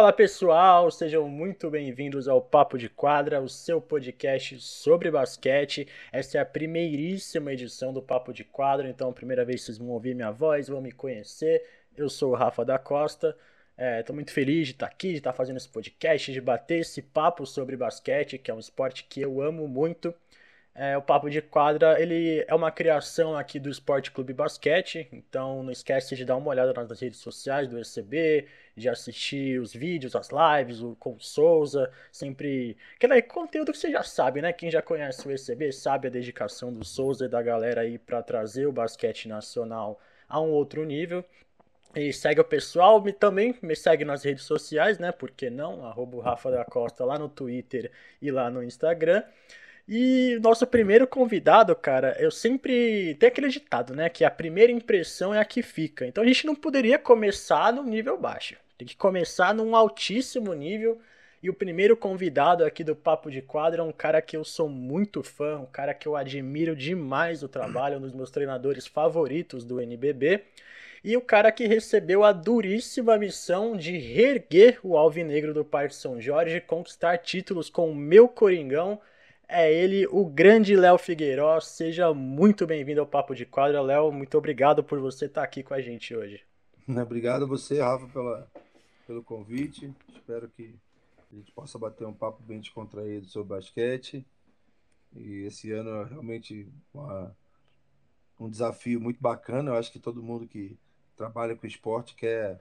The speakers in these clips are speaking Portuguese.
Fala pessoal, sejam muito bem-vindos ao Papo de Quadra, o seu podcast sobre basquete. Essa é a primeiríssima edição do Papo de Quadra, então, primeira vez que vocês vão ouvir minha voz, vão me conhecer. Eu sou o Rafa da Costa. Estou é, muito feliz de estar aqui, de estar fazendo esse podcast, de bater esse papo sobre basquete, que é um esporte que eu amo muito. É, o Papo de Quadra ele é uma criação aqui do Esporte Clube Basquete, então não esquece de dar uma olhada nas redes sociais do ECB, de assistir os vídeos, as lives, o com Souza, sempre. Aquele conteúdo que você já sabe, né? Quem já conhece o ECB sabe a dedicação do Souza e da galera aí para trazer o basquete nacional a um outro nível. E segue o pessoal, me, também me segue nas redes sociais, né? Por que não? Arroba Rafa da Costa lá no Twitter e lá no Instagram. E nosso primeiro convidado, cara, eu sempre tenho aquele ditado, né? Que a primeira impressão é a que fica. Então a gente não poderia começar no nível baixo. Tem que começar num altíssimo nível. E o primeiro convidado aqui do Papo de Quadro é um cara que eu sou muito fã, um cara que eu admiro demais o trabalho, um dos meus treinadores favoritos do NBB. E o cara que recebeu a duríssima missão de reerguer o Alvinegro do Parque São Jorge, conquistar títulos com o meu Coringão é ele, o grande Léo Figueiró. Seja muito bem-vindo ao Papo de Quadra, Léo. Muito obrigado por você estar aqui com a gente hoje. Obrigado a você, Rafa, pela, pelo convite. Espero que a gente possa bater um papo bem descontraído sobre basquete. E esse ano é realmente uma, um desafio muito bacana. Eu acho que todo mundo que trabalha com esporte quer,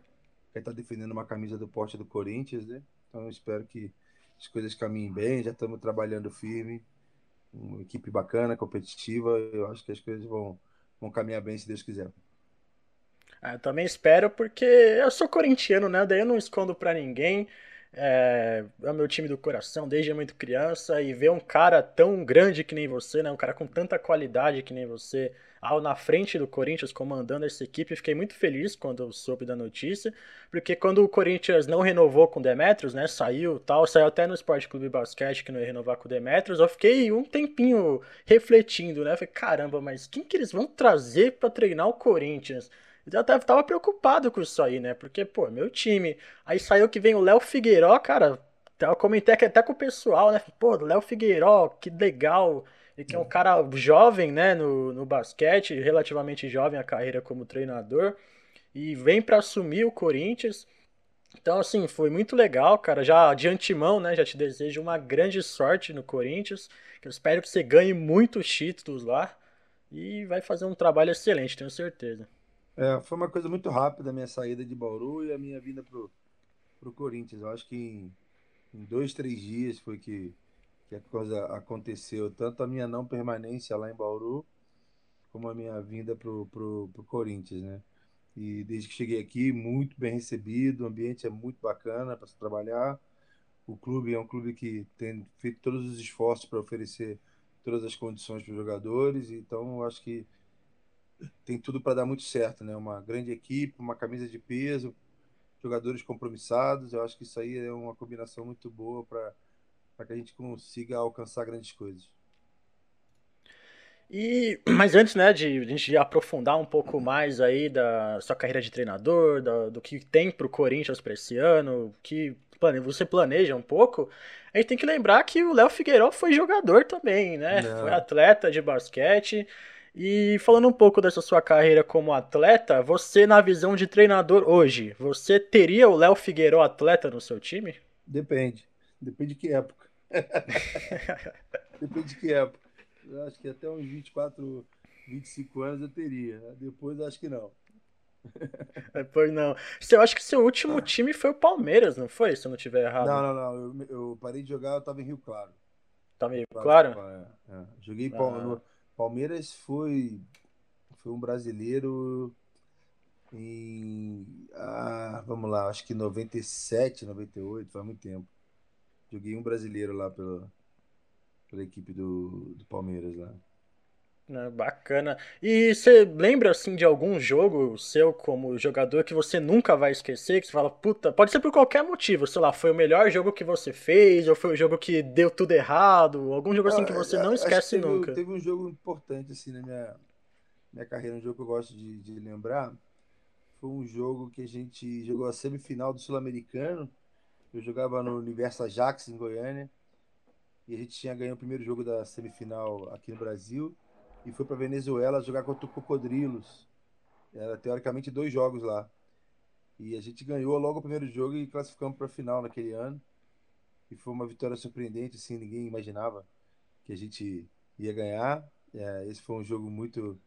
quer estar defendendo uma camisa do porte do Corinthians, né? Então eu espero que as coisas caminhem bem, já estamos trabalhando firme, uma equipe bacana, competitiva, eu acho que as coisas vão, vão caminhar bem se Deus quiser. Ah, eu também espero, porque eu sou corintiano, né? Daí eu não escondo para ninguém. É, é o meu time do coração desde muito criança e ver um cara tão grande que nem você, né? Um cara com tanta qualidade que nem você ao na frente do Corinthians comandando essa equipe. Fiquei muito feliz quando soube da notícia, porque quando o Corinthians não renovou com o Demetrios, né, saiu tal, saiu até no Esporte Clube Basquete que não ia renovar com o Demetrios, eu fiquei um tempinho refletindo, né? Falei, caramba, mas quem que eles vão trazer para treinar o Corinthians? Eu até tava preocupado com isso aí, né? Porque, pô, meu time. Aí saiu que vem o Léo Figueiró, cara. Eu comentei até com o pessoal, né? Pô, Léo Figueiró, que legal. Ele que é um cara jovem, né, no, no basquete, relativamente jovem a carreira como treinador, e vem para assumir o Corinthians. Então, assim, foi muito legal, cara. Já de antemão, né, já te desejo uma grande sorte no Corinthians. Eu espero que você ganhe muitos títulos lá e vai fazer um trabalho excelente, tenho certeza. É, foi uma coisa muito rápida a minha saída de Bauru e a minha vinda pro, pro Corinthians. Eu acho que em, em dois, três dias foi que que a coisa aconteceu, tanto a minha não permanência lá em Bauru, como a minha vinda pro, pro, pro Corinthians, né? E desde que cheguei aqui, muito bem recebido, o ambiente é muito bacana para se trabalhar. O clube é um clube que tem feito todos os esforços para oferecer todas as condições para os jogadores, então acho que tem tudo para dar muito certo, né? Uma grande equipe, uma camisa de peso, jogadores compromissados, eu acho que isso aí é uma combinação muito boa para para que a gente consiga alcançar grandes coisas. E, mas antes, né, de a gente aprofundar um pouco mais aí da sua carreira de treinador, da, do que tem para o Corinthians para esse ano, que você planeja um pouco, a gente tem que lembrar que o Léo Figueiredo foi jogador também, né? Não. Foi atleta de basquete. E falando um pouco dessa sua carreira como atleta, você na visão de treinador hoje, você teria o Léo Figueiredo atleta no seu time? Depende. Depende de que época. Depende de que época. Eu acho que até uns 24, 25 anos eu teria. Depois acho que não. Depois não. Eu acho que seu último time foi o Palmeiras, não foi? Se eu não estiver errado. Não, não, não. Eu, eu, parei de jogar, eu tava em Rio Claro. Tava em Rio Claro? claro? É, é. Joguei ah. Palmeiras foi, foi um brasileiro em. Ah, vamos lá, acho que 97, 98, faz muito tempo. Joguei um brasileiro lá pela, pela equipe do, do Palmeiras lá. Né, bacana. E você lembra assim de algum jogo seu como jogador que você nunca vai esquecer? Que você fala, puta, pode ser por qualquer motivo, sei lá, foi o melhor jogo que você fez, ou foi o jogo que deu tudo errado, algum jogo assim que você não esquece teve, nunca. Teve um jogo importante assim na minha, minha carreira, um jogo que eu gosto de, de lembrar. Foi um jogo que a gente jogou a semifinal do Sul-Americano Eu jogava no Universo Ajax, em Goiânia. E a gente tinha ganho o primeiro jogo da semifinal aqui no Brasil. E foi para Venezuela jogar contra o Cocodrilos. Era teoricamente dois jogos lá. E a gente ganhou logo o primeiro jogo e classificamos para a final naquele ano. E foi uma vitória surpreendente, assim, ninguém imaginava que a gente ia ganhar. É, esse foi um jogo muito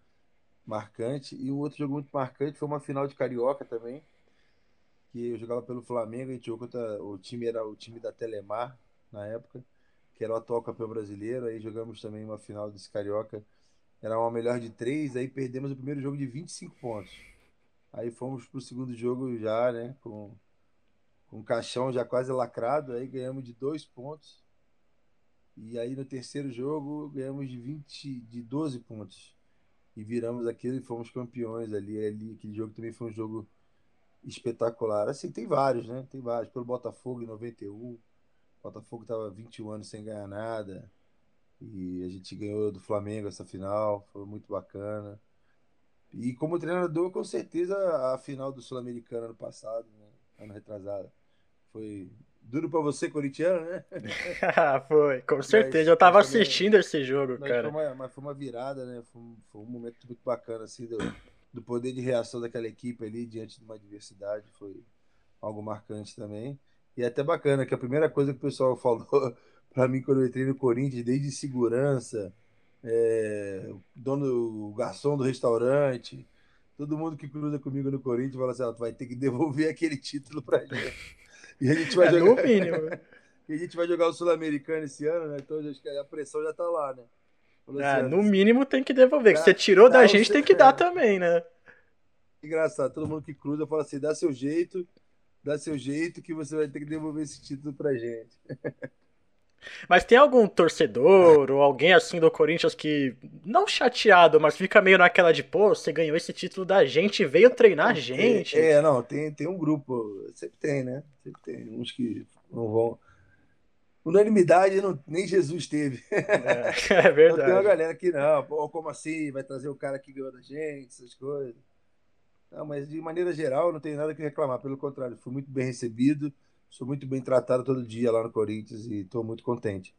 marcante. E um outro jogo muito marcante foi uma final de Carioca também, que eu jogava pelo Flamengo, a gente jogou contra o time era o time da Telemar na época, que era o atual campeão brasileiro. Aí jogamos também uma final desse Carioca, era uma melhor de três, aí perdemos o primeiro jogo de 25 pontos. Aí fomos pro segundo jogo já, né, com com o caixão já quase lacrado, aí ganhamos de dois pontos. E aí no terceiro jogo ganhamos de 20, de 12 pontos. E viramos aquilo e fomos campeões ali, ali. Aquele jogo também foi um jogo espetacular. Assim, tem vários, né? Tem vários. Pelo Botafogo em 91. O Botafogo estava 21 anos sem ganhar nada. E a gente ganhou do Flamengo essa final. Foi muito bacana. E como treinador, com certeza, a final do Sul-Americano ano passado, né? ano retrasado. Foi duro para você, corintiano, né? foi, com certeza. Mas, eu tava assistindo esse jogo, cara. Foi uma, mas foi uma virada, né? Foi um, foi um momento muito bacana, assim, do, do poder de reação daquela equipe ali diante de uma adversidade. Foi algo marcante também. E é até bacana, que a primeira coisa que o pessoal falou para mim quando eu entrei no Corinthians, desde segurança, é, o dono, o garçom do restaurante, todo mundo que cruza comigo no Corinthians fala assim: ah, tu vai ter que devolver aquele título pra gente. E a gente vai é jogar. No mínimo. e a gente vai jogar o Sul-Americano esse ano, né? Então acho que a pressão já tá lá, né? É, no mínimo tem que devolver. que você tirou da gente, tem que dar também, né? Engraçado, todo mundo que cruza fala assim: dá seu jeito, dá seu jeito que você vai ter que devolver esse título pra gente. Mas tem algum torcedor ou alguém assim do Corinthians que, não chateado, mas fica meio naquela de, pô, você ganhou esse título da gente, veio treinar a gente. É, é, não, tem, tem um grupo, sempre tem, né? Sempre tem uns que não vão. Unanimidade não, nem Jesus teve. É, é verdade. Então, tem uma galera que não, pô, como assim? Vai trazer o cara que ganhou da gente, essas coisas. Não, mas de maneira geral, não tem nada que reclamar. Pelo contrário, fui muito bem recebido sou muito bem tratado todo dia lá no Corinthians e estou muito contente.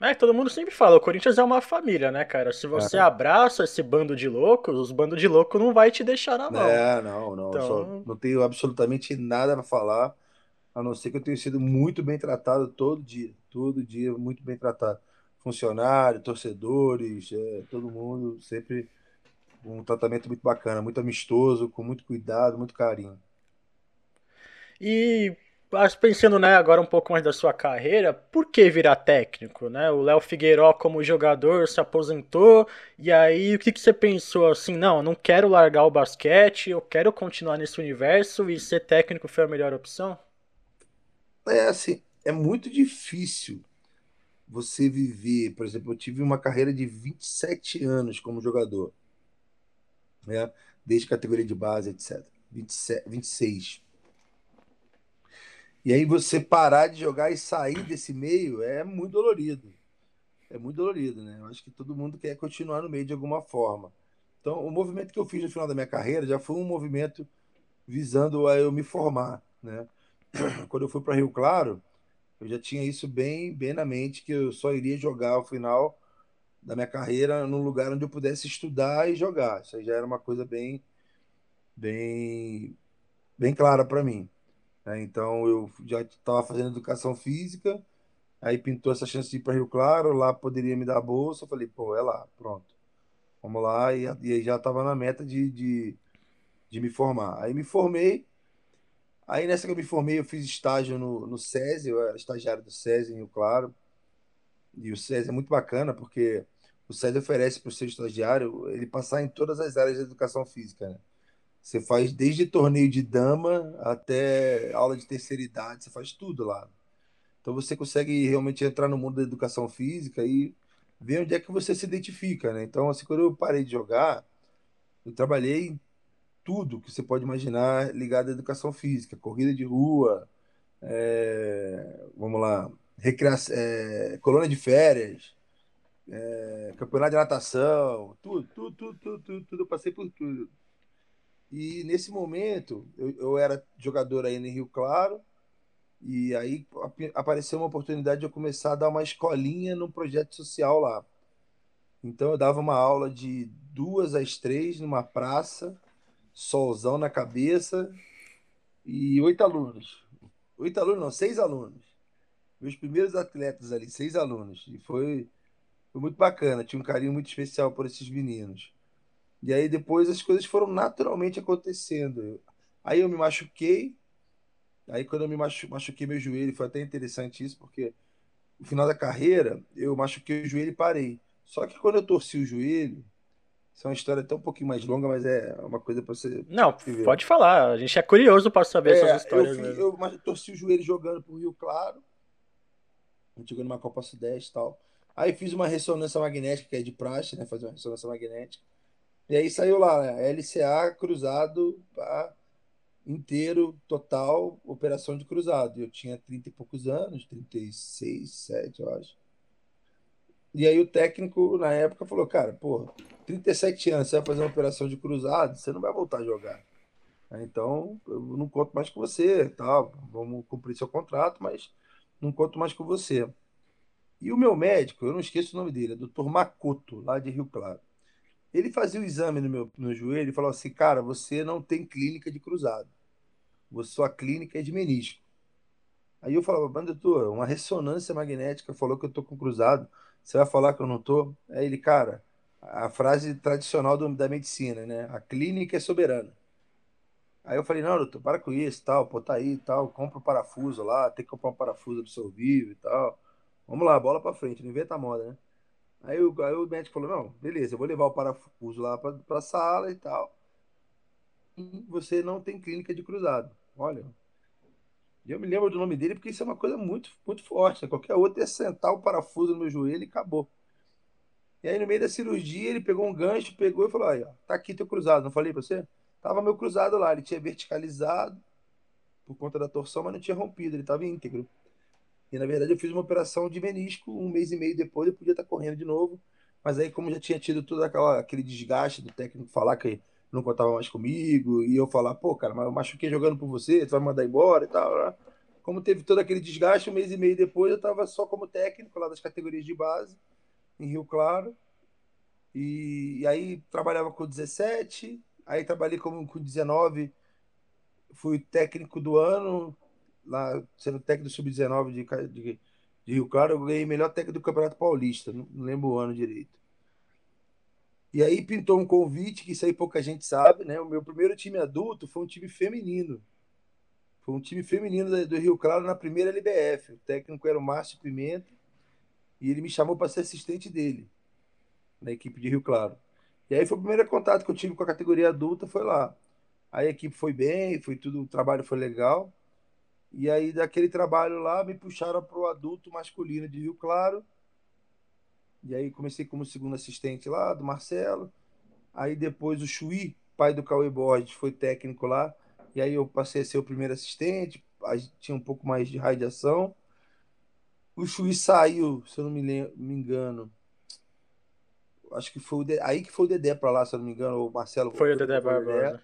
É, todo mundo sempre fala, o Corinthians é uma família, né, cara? Se você é. abraça esse bando de loucos, os bandos de louco não vai te deixar na mão. É, não, não. Então... Só, não tenho absolutamente nada para falar, a não ser que eu tenha sido muito bem tratado todo dia. Todo dia, muito bem tratado. Funcionário, torcedores, é, todo mundo sempre um tratamento muito bacana, muito amistoso, com muito cuidado, muito carinho. E pensando né, agora um pouco mais da sua carreira, por que virar técnico? Né? O Léo Figueiró, como jogador, se aposentou, e aí o que, que você pensou assim? Não, não quero largar o basquete, eu quero continuar nesse universo e ser técnico foi a melhor opção? É assim, é muito difícil você viver. Por exemplo, eu tive uma carreira de 27 anos como jogador, né? desde categoria de base, etc. 27, 26. E aí você parar de jogar e sair desse meio é muito dolorido. É muito dolorido, né? Eu acho que todo mundo quer continuar no meio de alguma forma. Então, o movimento que eu fiz no final da minha carreira já foi um movimento visando a eu me formar, né? Quando eu fui para Rio Claro, eu já tinha isso bem, bem na mente que eu só iria jogar ao final da minha carreira num lugar onde eu pudesse estudar e jogar. Isso aí já era uma coisa bem, bem, bem clara para mim. Né? Então eu já estava fazendo educação física, aí pintou essa chance de ir para Rio Claro, lá poderia me dar a bolsa, eu falei, pô, é lá, pronto. Vamos lá, e, e aí já estava na meta de, de, de, me formar. Aí me formei, aí nessa que eu me formei, eu fiz estágio no, no SESI, eu era estagiário do SESI em Rio Claro, e o SESI é muito bacana, porque o SESI oferece para o seu estagiário ele passar em todas as áreas da educação física, né? Você faz desde torneio de dama até aula de terceira idade, você faz tudo lá. Então você consegue realmente entrar no mundo da educação física e ver onde é que você se identifica, né? Então, assim, quando eu parei de jogar, eu trabalhei tudo que você pode imaginar ligado à educação física, corrida de rua, é, vamos lá, recreação, é, colônia de férias, é, campeonato de natação, tudo, tudo, tudo, tudo, tudo, tudo, eu passei por tudo. E nesse momento, eu, eu era jogador ainda em Rio Claro, E aí apareceu uma oportunidade de eu começar a dar uma escolinha num projeto social lá. Então eu dava uma aula de duas às três numa praça, solzão na cabeça e oito alunos. Oito alunos, não, seis alunos. Meus primeiros atletas ali, seis alunos. E foi, foi muito bacana, tinha um carinho muito especial por esses meninos. E aí depois as coisas foram naturalmente acontecendo. Aí eu me machuquei. Aí quando eu me machu machuquei meu joelho, foi até interessante isso, porque no final da carreira eu machuquei o joelho e parei. Só que quando eu torci o joelho, isso é uma história até um pouquinho mais longa, mas é uma coisa para você. Não, viver. pode falar. A gente é curioso para saber é, essas histórias. Eu, eu, eu, torci o joelho jogando pro Rio Claro. A gente jogou numa Copa Sudeste e tal. Aí fiz uma ressonância magnética, que é de praxe, né? Fazer uma ressonância magnética. E aí saiu lá, né? LCA cruzado pá, inteiro, total, operação de cruzado. Eu tinha 30 e poucos anos, 36, 7, eu acho. E aí o técnico, na época, falou, cara, pô, 37 anos, você vai fazer uma operação de cruzado, você não vai voltar a jogar. Então, eu não conto mais com você, tá? vamos cumprir seu contrato, mas não conto mais com você. E o meu médico, eu não esqueço o nome dele, é Dr. Macoto, lá de Rio Claro. Ele fazia o exame no meu no joelho e falou assim: Cara, você não tem clínica de cruzado. Sua clínica é de menisco. Aí eu falava, doutor, uma ressonância magnética falou que eu tô com cruzado. Você vai falar que eu não tô? Aí ele, cara, a frase tradicional do, da medicina, né? A clínica é soberana. Aí eu falei, não, doutor, para com isso, tal, pô, tá aí, tal, compra o um parafuso lá, tem que comprar um parafuso absorvível e tal. Vamos lá, bola para frente, não inventa moda, né? Aí o, aí o médico falou: não, beleza, eu vou levar o parafuso lá para a sala e tal. E você não tem clínica de cruzado. Olha. Eu me lembro do nome dele porque isso é uma coisa muito, muito forte. Né? Qualquer outro ia sentar o parafuso no meu joelho e acabou. E aí, no meio da cirurgia, ele pegou um gancho, pegou e falou: aí, ó, tá aqui teu cruzado. Não falei pra você? Tava meu cruzado lá. Ele tinha verticalizado por conta da torção, mas não tinha rompido. Ele tava íntegro. E na verdade eu fiz uma operação de menisco um mês e meio depois, eu podia estar correndo de novo. Mas aí, como já tinha tido todo aquela, aquele desgaste do técnico falar que não contava mais comigo, e eu falar, pô, cara, mas eu machuquei jogando por você, tu vai me mandar embora e tal. Né? Como teve todo aquele desgaste, um mês e meio depois eu estava só como técnico lá das categorias de base, em Rio Claro. E, e aí trabalhava com 17, aí trabalhei como com 19, fui técnico do ano, lá sendo técnico do Sub-19 de, de, de, Rio Claro, eu ganhei melhor técnico do Campeonato Paulista, não lembro o ano direito. E aí pintou um convite, que isso aí pouca gente sabe, né? O meu primeiro time adulto foi um time feminino. Foi um time feminino do, Rio Claro na primeira LBF. O técnico era o Márcio Pimenta e ele me chamou para ser assistente dele na equipe de Rio Claro. E aí foi o primeiro contato que eu tive com a categoria adulta, foi lá. Aí a equipe foi bem, foi tudo, o trabalho foi legal. E aí, daquele trabalho lá, me puxaram para o adulto masculino de Rio Claro. E aí, comecei como segundo assistente lá, do Marcelo. Aí, depois, o Chuí, pai do Cauê Borges, foi técnico lá. E aí, eu passei a ser o primeiro assistente. Tinha um pouco mais de radiação. O Chuí saiu, se eu não me, me engano. Acho que foi o Dedé, aí que foi o Dedé para lá, se eu não me engano. O Marcelo. Foi o Dedé Barbosa.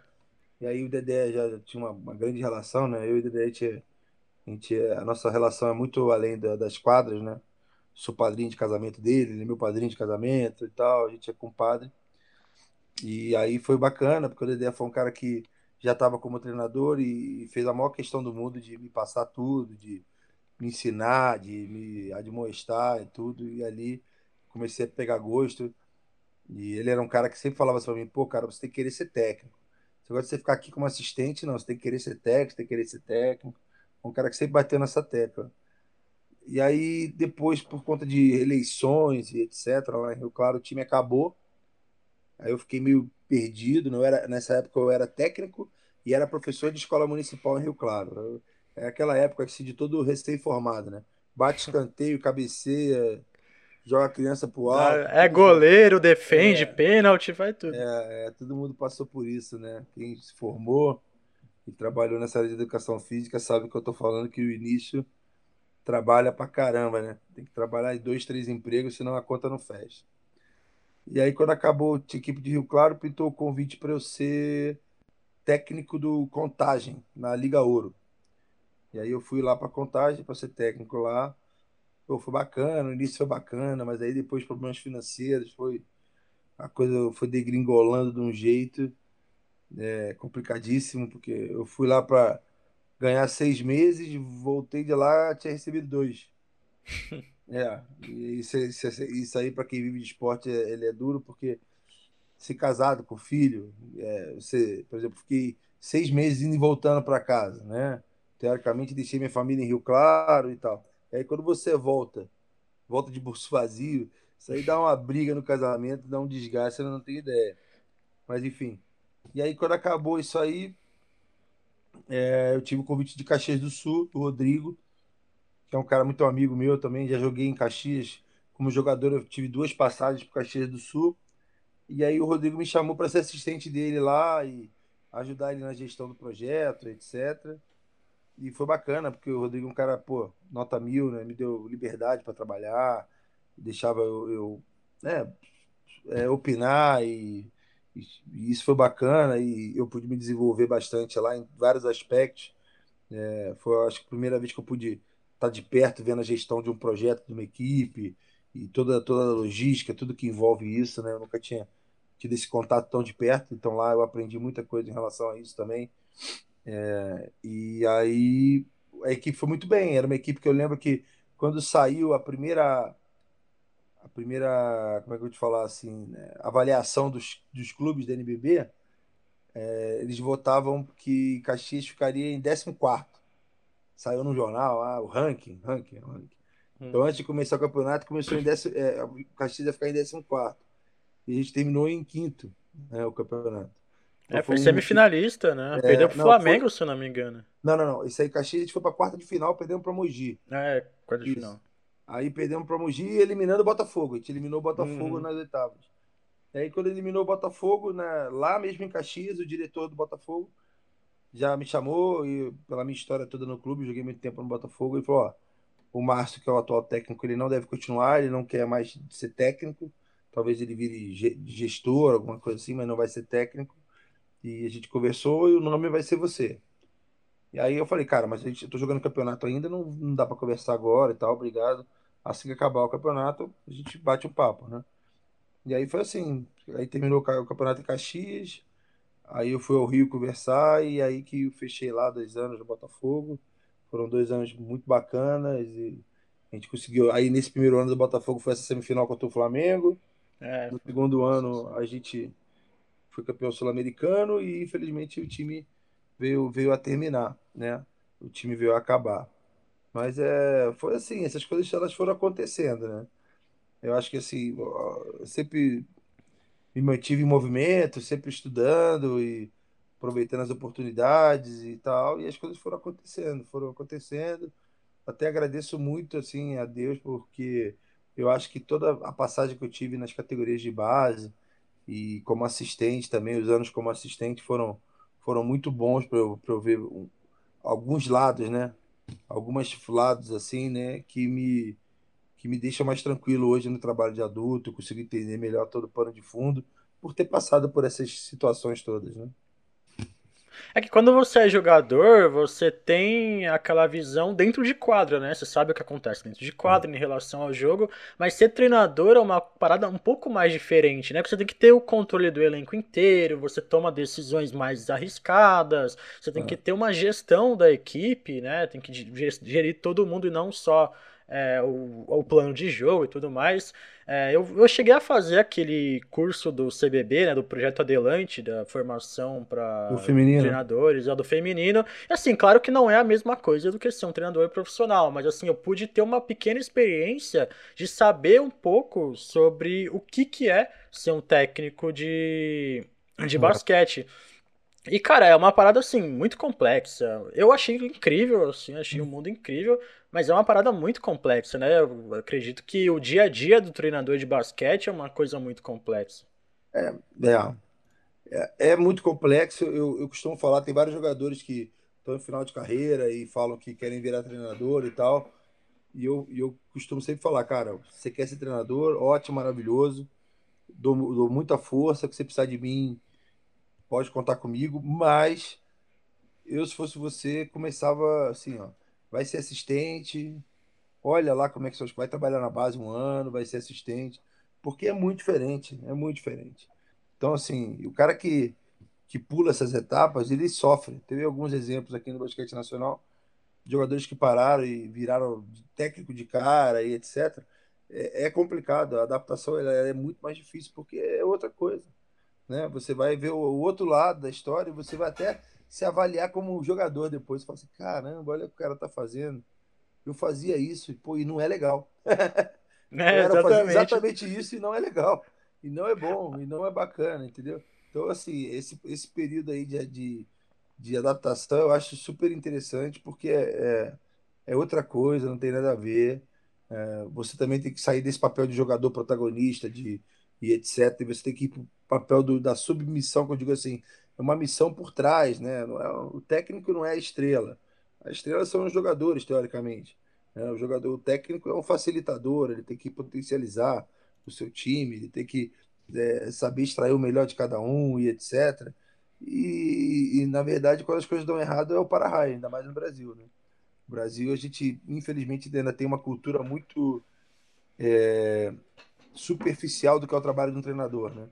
E aí, o Dedé já tinha uma, uma grande relação, né? Eu e o Dedé tinha a, gente, é, a nossa relação é muito além da, das quadras, né? Sou padrinho de casamento dele, ele é meu padrinho de casamento e tal, a gente é compadre. E aí foi bacana, porque o Dedé foi um cara que já estava como treinador e fez a maior questão do mundo de me passar tudo, de me ensinar, de me admoestar e tudo. E ali comecei a pegar gosto. E ele era um cara que sempre falava assim pra mim: pô, cara, você tem que querer ser técnico. Você gosta de ficar aqui como assistente? Não, você tem que querer ser técnico, você tem que querer ser técnico um cara que sempre bateu nessa tecla. E aí, depois, por conta de eleições e etc., lá em Rio Claro, o time acabou. Aí eu fiquei meio perdido. Não era, nessa época eu era técnico e era professor de escola municipal em Rio Claro. É aquela época assim, de todo recém-formado, né? Bate escanteio, cabeceia, joga a criança pro alto. É goleiro, defende, é, pênalti, vai tudo. É, é, todo mundo passou por isso, né? Quem se formou e trabalhou nessa área de educação física sabe que eu estou falando que o início trabalha pra caramba, né? Tem que trabalhar em dois, três empregos, senão a conta não fecha. E aí, quando acabou a equipe de Rio Claro, pintou o convite para eu ser técnico do Contagem, na Liga Ouro. E aí eu fui lá para Contagem para ser técnico lá. Pô, foi bacana, no início foi bacana, mas aí depois problemas financeiros, foi a coisa foi degringolando de um jeito é, complicadíssimo, porque eu fui lá para ganhar seis meses, voltei de lá, tinha recebido dois. É, isso, isso, isso aí para quem vive de esporte é, ele é duro, porque se casado com filho, é, você, por exemplo, fiquei seis meses indo e voltando para casa, né? Teoricamente deixei minha família em Rio Claro e tal. E aí quando você volta, volta de bolso vazio, isso aí dá uma briga no casamento, dá um desgaste, você não tem ideia. Mas enfim. E aí quando acabou isso aí, é, eu tive o convite de Caxias do Sul, do Rodrigo, que é um cara muito amigo meu também. Já joguei em Caxias como jogador, eu tive duas passagens para Caxias do Sul. E aí o Rodrigo me chamou para ser assistente dele lá e ajudar ele na gestão do projeto, etc. E foi bacana, porque o Rodrigo é um cara, pô, nota mil, né? Me deu liberdade para trabalhar, deixava eu, eu né, é, opinar e, e, isso foi bacana e eu pude me desenvolver bastante lá em vários aspectos. É, foi, acho que a primeira vez que eu pude estar tá de perto vendo a gestão de um projeto, de uma equipe e toda, toda a logística, tudo que envolve isso, né? Eu nunca tinha tido esse contato tão de perto, então lá eu aprendi muita coisa em relação a isso também. É, e aí a equipe foi muito bem, era uma equipe que eu lembro que quando saiu a primeira a primeira, como é que eu vou te falar assim, né, avaliação dos, dos clubes da NBB, é, eles votavam que Caxias ficaria em 14 Saiu no jornal, ah, o ranking, ranking, ranking. Hum. Então, antes de começar o campeonato, começou em décimo, é, o Caxias ia ficar em 14 e a gente terminou em quinto né, o campeonato. Então, é, foi, semifinalista, né? É, perdeu pro não, Flamengo, foi... se eu não me engano. Não, não, não. Isso aí, Caxias, a gente foi pra quarta de final, perdemos pra Mogi. É, quarta de Isso. final. Aí perdemos pra Mogi eliminando o Botafogo. A gente eliminou o Botafogo uhum. nas oitavas. E aí, quando eliminou o Botafogo, né, lá mesmo em Caxias, o diretor do Botafogo já me chamou, e pela minha história toda no clube, joguei muito tempo no Botafogo, e falou: ó, o Márcio, que é o atual técnico, ele não deve continuar, ele não quer mais ser técnico talvez ele vire gestor, alguma coisa assim, mas não vai ser técnico. E a gente conversou e o nome vai ser você. E aí eu falei, cara, mas a gente, eu tô jogando campeonato ainda, não, não dá para conversar agora e tal, obrigado. Assim que acabar o campeonato, a gente bate o um papo, né? E aí foi assim, aí terminou o campeonato em Caxias, aí eu fui ao Rio conversar e aí que eu fechei lá dois anos no Botafogo. Foram dois anos muito bacanas e a gente conseguiu. Aí nesse primeiro ano do Botafogo foi essa semifinal contra o Flamengo. É, no segundo ano a gente foi campeão sul-americano e infelizmente o time veio, veio a terminar, né? O time veio a acabar. Mas é, foi assim, essas coisas elas foram acontecendo, né? Eu acho que assim, eu sempre me mantive em movimento, sempre estudando e aproveitando as oportunidades e tal, e as coisas foram acontecendo, foram acontecendo. Até agradeço muito assim a Deus porque eu acho que toda a passagem que eu tive nas categorias de base e como assistente também, os anos como assistente foram, foram muito bons para eu, eu ver alguns lados, né? Alguns lados assim, né? Que me, que me deixa mais tranquilo hoje no trabalho de adulto, consigo entender melhor todo o pano de fundo por ter passado por essas situações todas, né? É que quando você é jogador, você tem aquela visão dentro de quadra, né? Você sabe o que acontece dentro de quadra em relação ao jogo, mas ser treinador é uma parada um pouco mais diferente, né? Porque você tem que ter o controle do elenco inteiro, você toma decisões mais arriscadas, você tem que ter uma gestão da equipe, né? Tem que gerir todo mundo e não só é, o, o, plano de jogo e tudo mais. É, eu, eu cheguei a fazer aquele curso do CBB, né, do Projeto Adelante, da formação para treinadores, é, do feminino. E assim, claro que não é a mesma coisa do que ser um treinador profissional, mas assim, eu pude ter uma pequena experiência de saber um pouco sobre o que, que é ser um técnico de, de basquete. E, cara, é uma parada, assim, muito complexa. Eu achei incrível, assim, achei o um mundo incrível, mas é uma parada muito complexa, né? Eu acredito que o dia a dia do treinador de basquete é uma coisa muito complexa. É, é, é, é muito complexo. Eu, eu costumo falar, tem vários jogadores que estão em final de carreira e falam que querem virar treinador e tal. E eu, eu costumo sempre falar, cara, você quer ser treinador, ótimo, maravilhoso, dou, dou muita força, que você precisar de mim, pode contar comigo, mas eu, se fosse você, começava assim, ó, vai ser assistente, olha lá como é que você vai trabalhar na base um ano, vai ser assistente, porque é muito diferente, é muito diferente. Então, assim, o cara que, que pula essas etapas, ele sofre. Teve alguns exemplos aqui no basquete nacional, jogadores que pararam e viraram técnico de cara e etc. É, é complicado, a adaptação é muito mais difícil, porque é outra coisa. Né? Você vai ver o, outro lado da história e você vai até se avaliar como jogador depois. Você fala assim, caramba, olha o que o cara tá fazendo. Eu fazia isso, pô, e não é legal. É, exatamente. exatamente isso e não é legal. E não é bom, e não é bacana, entendeu? Então, assim, esse, esse período aí de, de, de adaptação eu acho super interessante, porque é, é, é outra coisa, não tem nada a ver. É, você também tem que sair desse papel de jogador protagonista de, e etc. E você tem que ir papel do, da submissão, que eu digo assim, é uma missão por trás, né? É, o técnico não é a estrela. A estrela são os jogadores, teoricamente. Né? O jogador o técnico é um facilitador, ele tem que potencializar o seu time, ele tem que é, saber extrair o melhor de cada um e etc. E, e, na verdade, quando as coisas dão errado, é o para-raio, ainda mais no Brasil. Né? No Brasil, a gente, infelizmente, ainda tem uma cultura muito é, superficial do que é o trabalho de um treinador. Né?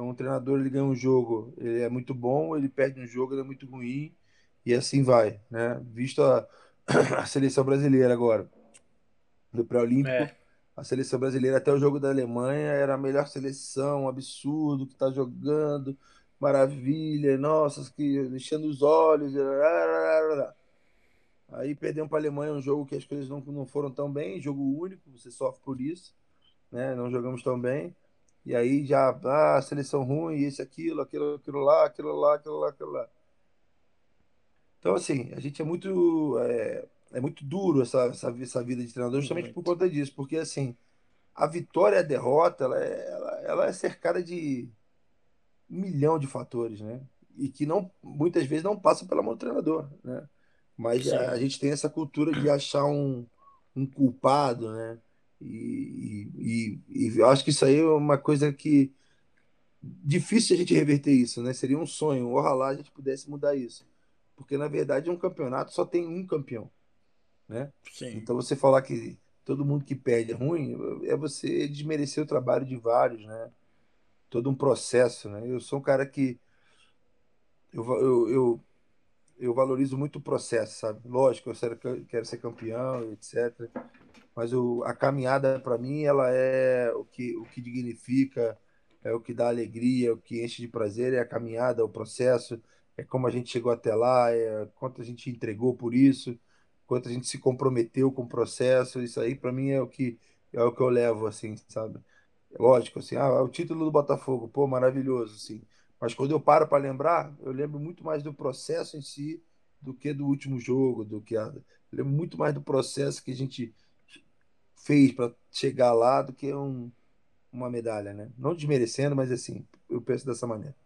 Então, o treinador ele ganha um jogo, ele é muito bom, ele perde um jogo, ele é muito ruim, e assim vai, né? Visto a, a seleção brasileira agora, do pré-olímpico, é. a seleção brasileira até o jogo da Alemanha era a melhor seleção, um absurdo que tá jogando, maravilha, nossa, que enchendo os olhos. Aí perdemos para a Alemanha um jogo que as coisas não, não foram tão bem, jogo único, você sofre por isso, né? Não jogamos tão bem. E aí já, ah, seleção ruim, isso, aquilo, aquilo, aquilo lá, aquilo lá, aquilo lá, aquilo lá. Então, assim, a gente é muito. É, é muito duro essa, essa, essa, vida de treinador justamente muito. por conta disso, porque assim, a vitória e a derrota, ela é, ela, ela é cercada de um milhão de fatores, né? E que não, muitas vezes não passam pela mão do treinador, né? Mas a, a, gente tem essa cultura de achar um, um culpado, né? E, e, e, eu acho que isso aí é uma coisa que difícil a gente reverter isso, né? Seria um sonho. Ojalá a gente pudesse mudar isso. Porque, na verdade, um campeonato só tem um campeão. Né? Sim. Então, você falar que todo mundo que perde é ruim é você desmerecer o trabalho de vários, né? Todo um processo, né? Eu sou um cara que eu, eu, eu, eu valorizo muito o processo, sabe? Lógico, eu quero ser campeão, etc mas o, a caminhada para mim ela é o que o que dignifica é o que dá alegria é o que enche de prazer é a caminhada é o processo é como a gente chegou até lá é quanto a gente entregou por isso quanto a gente se comprometeu com o processo. Isso aí para mim é o que é o que eu levo assim sabe? Lógico assim ah, o título do Botafogo pô maravilhoso assim. Mas quando eu paro para lembrar eu lembro muito mais do processo em si do que do último jogo do que a, eu lembro muito mais do processo que a gente fez para chegar lá do que um, uma medalha, né? Não desmerecendo, mas assim, eu penso dessa maneira.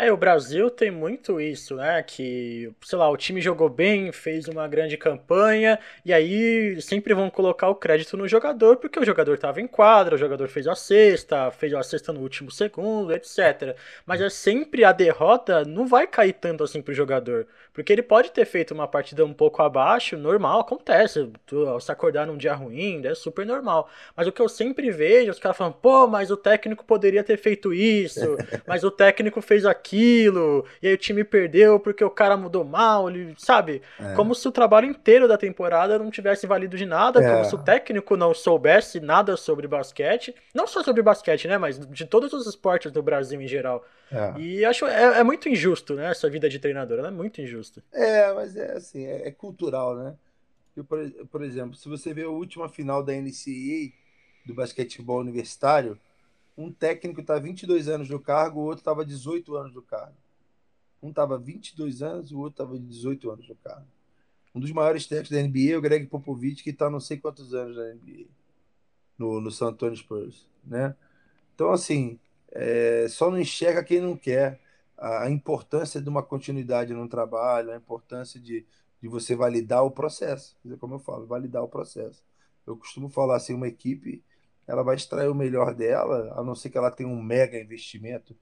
É, o Brasil tem muito isso, né? Que, sei lá, o time jogou bem, fez uma grande campanha, e aí sempre vão colocar o crédito no jogador, porque o jogador estava em quadra, o jogador fez a cesta, fez a cesta no último segundo, etc. Mas é sempre a derrota não vai cair tanto assim pro jogador. Porque ele pode ter feito uma partida um pouco abaixo, normal, acontece. Se acordar num dia ruim, é super normal. Mas o que eu sempre vejo, os caras falando, pô, mas o técnico poderia ter feito isso, mas o técnico fez aquilo, e aí o time perdeu porque o cara mudou mal, ele, sabe? É. Como se o trabalho inteiro da temporada não tivesse valido de nada, é. como se o técnico não soubesse nada sobre basquete. Não só sobre basquete, né? Mas de todos os esportes do Brasil em geral. É. E acho é, é, muito injusto, né? Essa vida de treinador, é muito injusta. É, mas é assim, é, é cultural, né? Eu, por, por, exemplo, se você vê a última final da NCAA do basquetebol universitário, um técnico está 22 anos no cargo, o outro estava 18 anos no cargo. Um estava 22 anos, o outro estava 18 anos no cargo. Um dos maiores técnicos da NBA é o Greg Popovich, que está não sei quantos anos na NBA, no, no San Antonio Spurs, né? Então, assim, é, só não enxerga quem não quer a, importância de uma continuidade no trabalho, a importância de, de você validar o processo. Como eu falo, validar o processo. Eu costumo falar assim, uma equipe, ela vai extrair o melhor dela, a não ser que ela tenha um mega investimento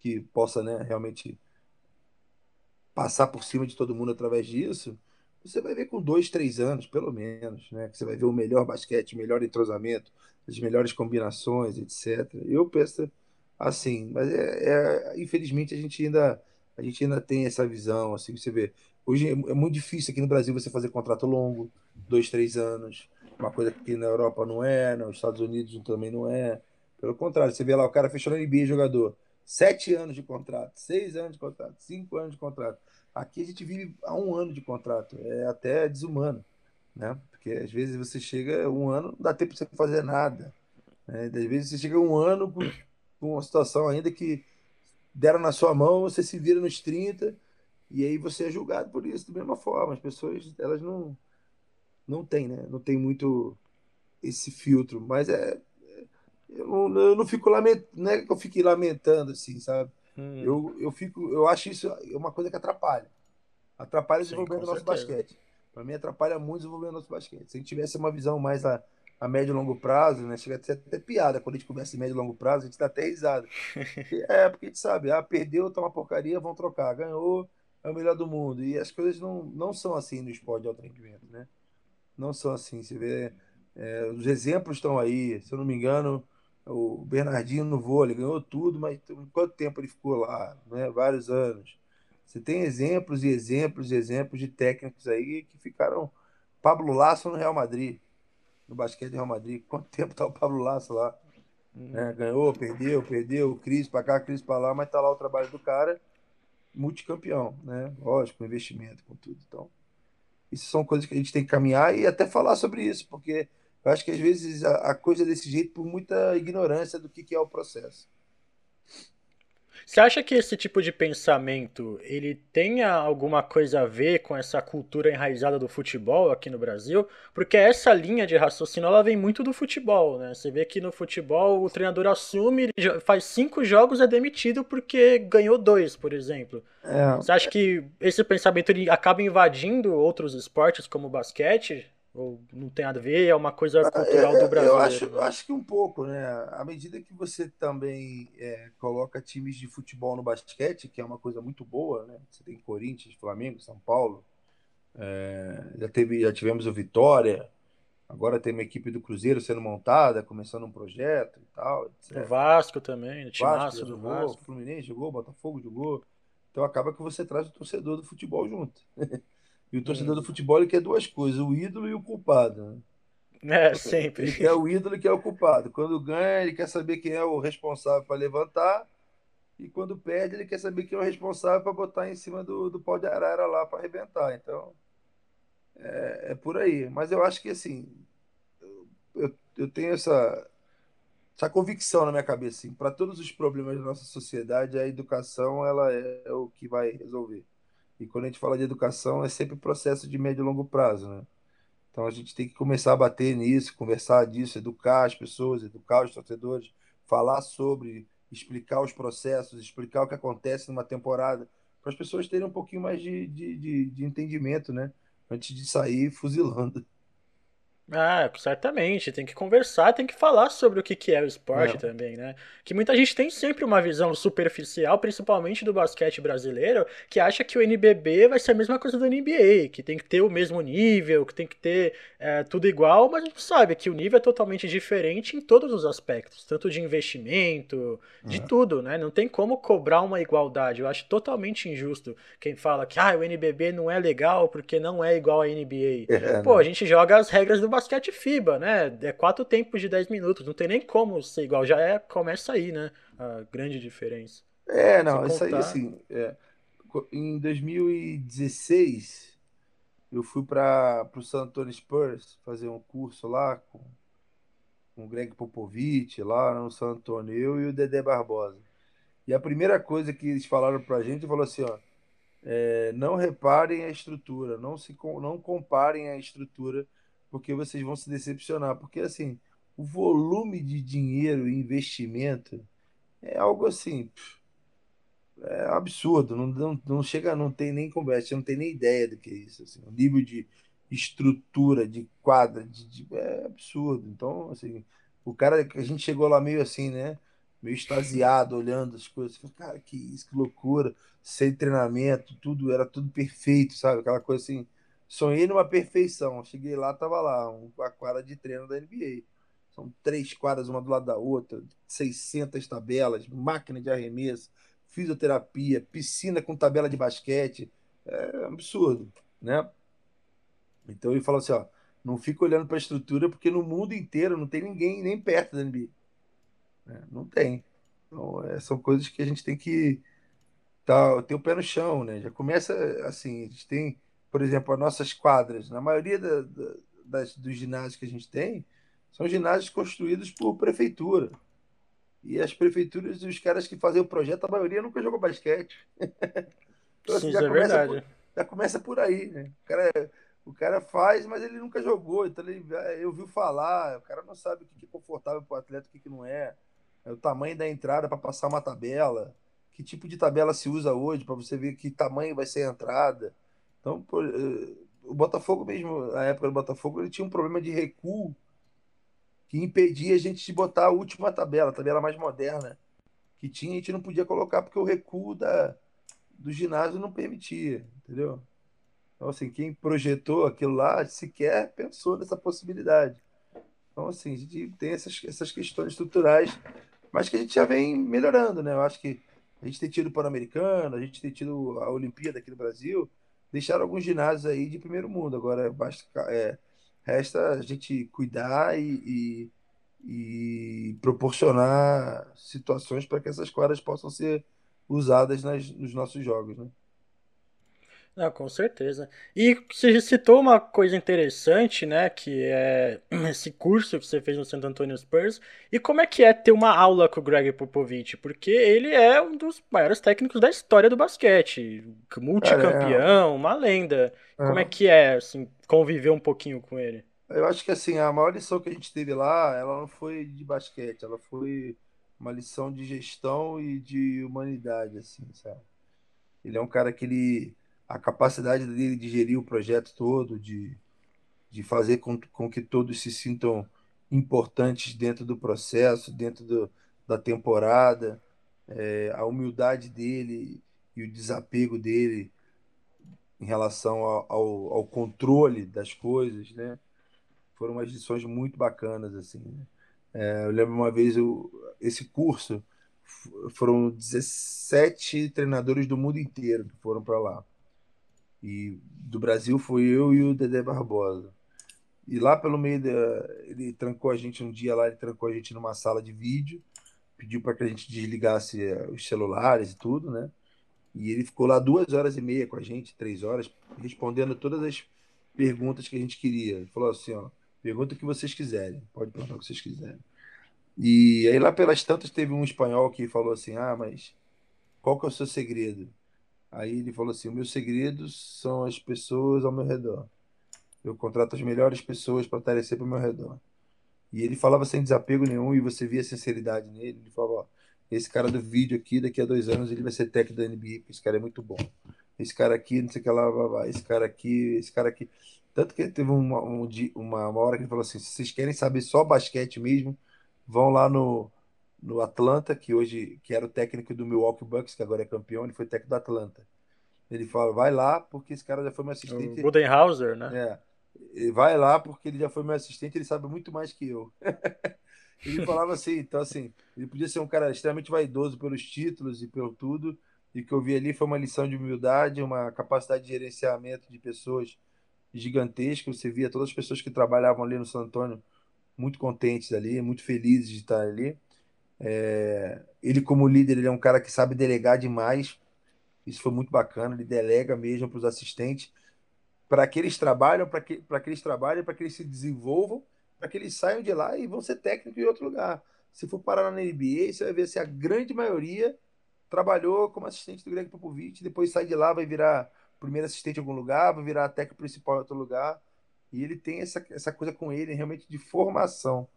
que possa né, realmente passar por cima de todo mundo através disso, você vai ver com dois, três anos, pelo menos, né? Que você vai ver o melhor basquete, o melhor entrosamento, as melhores combinações, etc. Eu penso assim, mas é, é, infelizmente a gente ainda a gente ainda tem essa visão, assim, você vê. Hoje é, é muito difícil aqui no Brasil você fazer contrato longo, dois, três anos, uma coisa que na Europa não é, nos Estados Unidos também não é. Pelo contrário, você vê lá o cara fechou na NBA jogador, sete anos de contrato, seis anos de contrato, cinco anos de contrato. Aqui a gente vive a um ano de contrato, é até desumano, né? Porque às vezes você chega um ano, não dá tempo de você fazer nada. Né? Às vezes você chega um ano com uma situação ainda que deram na sua mão, você se vira nos 30 e aí você é julgado por isso da mesma forma. As pessoas, elas não não tem, né? Não tem muito esse filtro, mas é eu não, eu não fico lamentando, não é que eu fique lamentando assim, sabe? Hum. Eu, eu fico, eu acho isso uma coisa que atrapalha. Atrapalha o desenvolvimento do nosso basquete. Para mim atrapalha muito o desenvolvimento do nosso basquete. Se a gente tivesse uma visão mais a, a médio e longo prazo, né? Chega a ser até piada quando a gente começa em médio e longo prazo, a gente dá até risada. é, porque a gente sabe, ah, perdeu, tá uma porcaria, vão trocar. Ganhou, é o melhor do mundo. E as coisas não, não são assim no esporte de alto rendimento, né? Não são assim. Você vê, é, os exemplos estão aí. Se eu não me engano, o Bernardinho no vôlei ganhou tudo, mas quanto tempo ele ficou lá? Né? Vários anos. Você tem exemplos e exemplos e exemplos de técnicos aí que ficaram. Pablo Lasso no Real Madrid, no basquete do Real Madrid. Quanto tempo tá o Pablo Lasso lá? É, ganhou, perdeu, perdeu, crise para cá, crise para lá, mas tá lá o trabalho do cara, multicampeão, né? Lógico, com investimento, com tudo. Então, isso são coisas que a gente tem que caminhar e até falar sobre isso, porque eu acho que às vezes a, a coisa é desse jeito por muita ignorância do que, que é o processo. Você acha que esse tipo de pensamento ele tenha alguma coisa a ver com essa cultura enraizada do futebol aqui no Brasil? Porque essa linha de raciocínio ela vem muito do futebol, né? Você vê que no futebol o treinador assume, faz cinco jogos é demitido porque ganhou dois, por exemplo. É. Você acha que esse pensamento ele acaba invadindo outros esportes como o basquete? Ou não tem nada a ver, é uma coisa ah, cultural é, do Brasil? Eu acho, eu acho que um pouco, né? À medida que você também é, coloca times de futebol no basquete, que é uma coisa muito boa, né? Você tem Corinthians, Flamengo, São Paulo, é, já, teve, já tivemos o Vitória, agora tem uma equipe do Cruzeiro sendo montada, começando um projeto e tal. Etc. O Vasco também, o Vasco do jogou, Vasco. O Fluminense jogou, Botafogo jogou. Então acaba que você traz o torcedor do futebol junto. E o torcedor do futebol ele quer duas coisas, o ídolo e o culpado. Né? É, sempre. Ele quer o ídolo e quer o culpado. Quando ganha, ele quer saber quem é o responsável para levantar. E quando perde, ele quer saber quem é o responsável para botar em cima do, do pau de arara lá para arrebentar. Então, é, é, por aí. Mas eu acho que, assim, eu, eu, eu tenho essa, essa convicção na minha cabeça. Assim, para todos os problemas da nossa sociedade, a educação ela é, é o que vai resolver. E quando a gente fala de educação, é sempre processo de médio e longo prazo, né? Então a gente tem que começar a bater nisso, conversar disso, educar as pessoas, educar os torcedores, falar sobre, explicar os processos, explicar o que acontece numa temporada, para as pessoas terem um pouquinho mais de, de, de, de entendimento, né? Antes de sair fuzilando. Ah, certamente. Tem que conversar, tem que falar sobre o que, que é o esporte é. também, né? Que muita gente tem sempre uma visão superficial, principalmente do basquete brasileiro, que acha que o NBB vai ser a mesma coisa do NBA, que tem que ter o mesmo nível, que tem que ter é, tudo igual, mas a gente sabe que o nível é totalmente diferente em todos os aspectos, tanto de investimento, de tudo, né? Não tem como cobrar uma igualdade. Eu acho totalmente injusto quem fala que ah, o NBB não é legal porque não é igual à NBA. É, Pô, né? a gente joga as regras do basquete FIBA, né? É quatro tempos de 10 minutos, não tem nem como ser igual, já é, começa aí, né? A grande diferença. É, não, isso aí, assim, é, em 2016, eu fui para o San Antonio Spurs fazer um curso lá com, com o Greg Popovich, lá no San Antonio, eu e o Dedé Barbosa. E a primeira coisa que eles falaram para a gente, falou assim, ó, é, não reparem a estrutura, não se não comparem a estrutura porque vocês vão se decepcionar. Porque, assim, o volume de dinheiro e investimento é algo assim. É absurdo, não, não, não chega, não tem nem conversa, não tem nem ideia do que é isso. Assim, o nível de estrutura, de quadra, de, de, é absurdo. Então, assim, o cara a gente chegou lá meio assim, né? meio extasiado olhando as coisas. Cara, que isso, que loucura. Sem treinamento, tudo, era tudo perfeito, sabe? Aquela coisa assim. Sonhei numa perfeição. Cheguei lá, tava lá, uma quadra de treino da NBA. São três quadras, uma do lado da outra, 600 tabelas, máquina de arremesso, fisioterapia, piscina com tabela de basquete. É absurdo, né? Então ele falou assim, ó, não fica olhando para a estrutura porque no mundo inteiro não tem ninguém nem perto da NBA. Né? Não tem. Então, é, são coisas que a gente tem que tá, ter o pé no chão, né? Já começa assim, a gente tem, por exemplo, as nossas quadras. Na maioria da, da, das, dos ginásios que a gente tem, são ginásios construídos por prefeitura. E as prefeituras, os caras que fazem o projeto, a maioria nunca jogou basquete. então, assim, Sim, já, é começa por, já começa por aí, né? O cara, o cara faz, mas ele nunca jogou. Então ele, eu ouvi falar, o cara não sabe o que é confortável para o atleta, o que, que não é. é o tamanho da entrada para passar uma tabela. Que tipo de tabela se usa hoje para você ver que tamanho vai ser a entrada. Então, por, eh, o Botafogo mesmo, na época do Botafogo, ele tinha um problema de recuo que impedia a gente de botar a última tabela, a tabela mais moderna que tinha, a gente não podia colocar porque o recuo da, do ginásio não permitia, entendeu? Então, assim, quem projetou aquilo lá sequer pensou nessa possibilidade. Então, assim, a gente tem essas, essas questões estruturais, mas que a gente já vem melhorando, né? Eu acho que a gente tem tido o Pan-Americano, a gente tem tido a Olimpíada aqui no Brasil, deixaram alguns ginásios aí de primeiro mundo. Agora, basta, é, Resta a gente cuidar e, e, e proporcionar situações para que essas quadras possam ser usadas nas, nos nossos jogos, né? Não, com certeza. E você citou uma coisa interessante, né? Que é esse curso que você fez no Santo Antônio Spurs. E como é que é ter uma aula com o Greg Popovich? Porque ele é um dos maiores técnicos da história do basquete. Multicampeão, é... uma lenda. É. Como é que é, assim, conviver um pouquinho com ele? Eu acho que, assim, a maior lição que a gente teve lá, ela não foi de basquete. Ela foi uma lição de gestão e de humanidade, assim, sabe? Ele é um cara que ele a capacidade dele de gerir o projeto todo, de, de fazer com, com que todos se sintam importantes dentro do processo, dentro do, da temporada, é, a humildade dele e o desapego dele em relação ao, ao, ao, controle das coisas, né? Foram umas lições muito bacanas, assim. Né? É, eu lembro uma vez, eu, esse curso, foram 17 treinadores do mundo inteiro que foram para lá. E do Brasil foi eu e o Dedé Barbosa. E lá pelo meio da. Ele trancou a gente um dia lá, ele trancou a gente numa sala de vídeo, pediu para que a gente desligasse eh, os celulares e tudo, né? E ele ficou lá duas horas e meia com a gente, três horas, respondendo todas as perguntas que a gente queria. Ele falou assim: ó, pergunta o que vocês quiserem, pode perguntar o que vocês quiserem. E aí lá pelas tantas teve um espanhol que falou assim: ah, mas qual que é o seu segredo? Aí ele falou assim: meus segredos são as pessoas ao meu redor. Eu contrato as melhores pessoas para estarem sempre ao meu redor. E ele falava sem desapego nenhum e você via sinceridade nele. Ele falava: ó, esse cara do vídeo aqui, daqui a dois anos ele vai ser técnico da NBA, porque esse cara é muito bom. Esse cara aqui, não sei o que lá, esse cara aqui, esse cara aqui. Tanto que teve uma, um, uma, uma hora que ele falou assim: se vocês querem saber só basquete mesmo, vão lá no, no Atlanta, que hoje que era o técnico do Milwaukee Bucks, que agora é campeão, ele foi técnico do Atlanta. Ele fala, vai lá, porque esse cara já foi meu assistente. O Budenhauser, né? É. Vai lá, porque ele já foi meu assistente, ele sabe muito mais que eu. ele falava assim, então assim, ele podia ser um cara extremamente vaidoso pelos títulos e pelo tudo, e o que eu vi ali foi uma lição de humildade, uma capacidade de gerenciamento de pessoas gigantesca. Você via todas as pessoas que trabalhavam ali no San Antônio muito contentes ali, muito felizes de estar ali. É, ele, como líder, ele é um cara que sabe delegar demais. Isso foi muito bacana. Ele delega mesmo para os assistentes para que eles trabalhem, para que, que eles trabalhem, para que eles se desenvolvam, para que eles saiam de lá e vão ser técnicos em outro lugar. Se for parar na NBA, você vai ver se a grande maioria trabalhou como assistente do Greg Popovich, depois sai de lá, vai virar primeiro assistente em algum lugar, vai virar técnico principal em outro lugar. E ele tem essa, essa coisa com ele realmente de formação.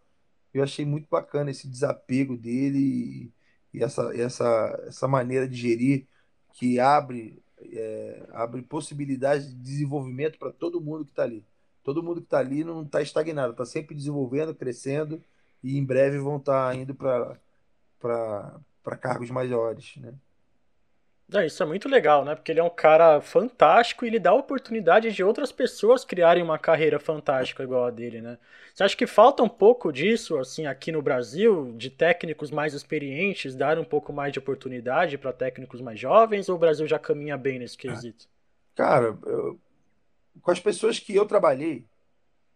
Eu achei muito bacana esse desapego dele e, essa, essa, essa maneira de gerir que abre, é, abre possibilidades de desenvolvimento para todo mundo que está ali. Todo mundo que está ali não está estagnado, está sempre desenvolvendo, crescendo e em breve vão estar tá indo para para cargos maiores, né? É, isso é muito legal, né? Porque ele é um cara fantástico e ele dá a oportunidade de outras pessoas criarem uma carreira fantástica igual a dele, né? Você acha que falta um pouco disso, assim, aqui no Brasil, de técnicos mais experientes dar um pouco mais de oportunidade para técnicos mais jovens, ou o Brasil já caminha bem nesse quesito? Cara, eu, com as pessoas que eu trabalhei,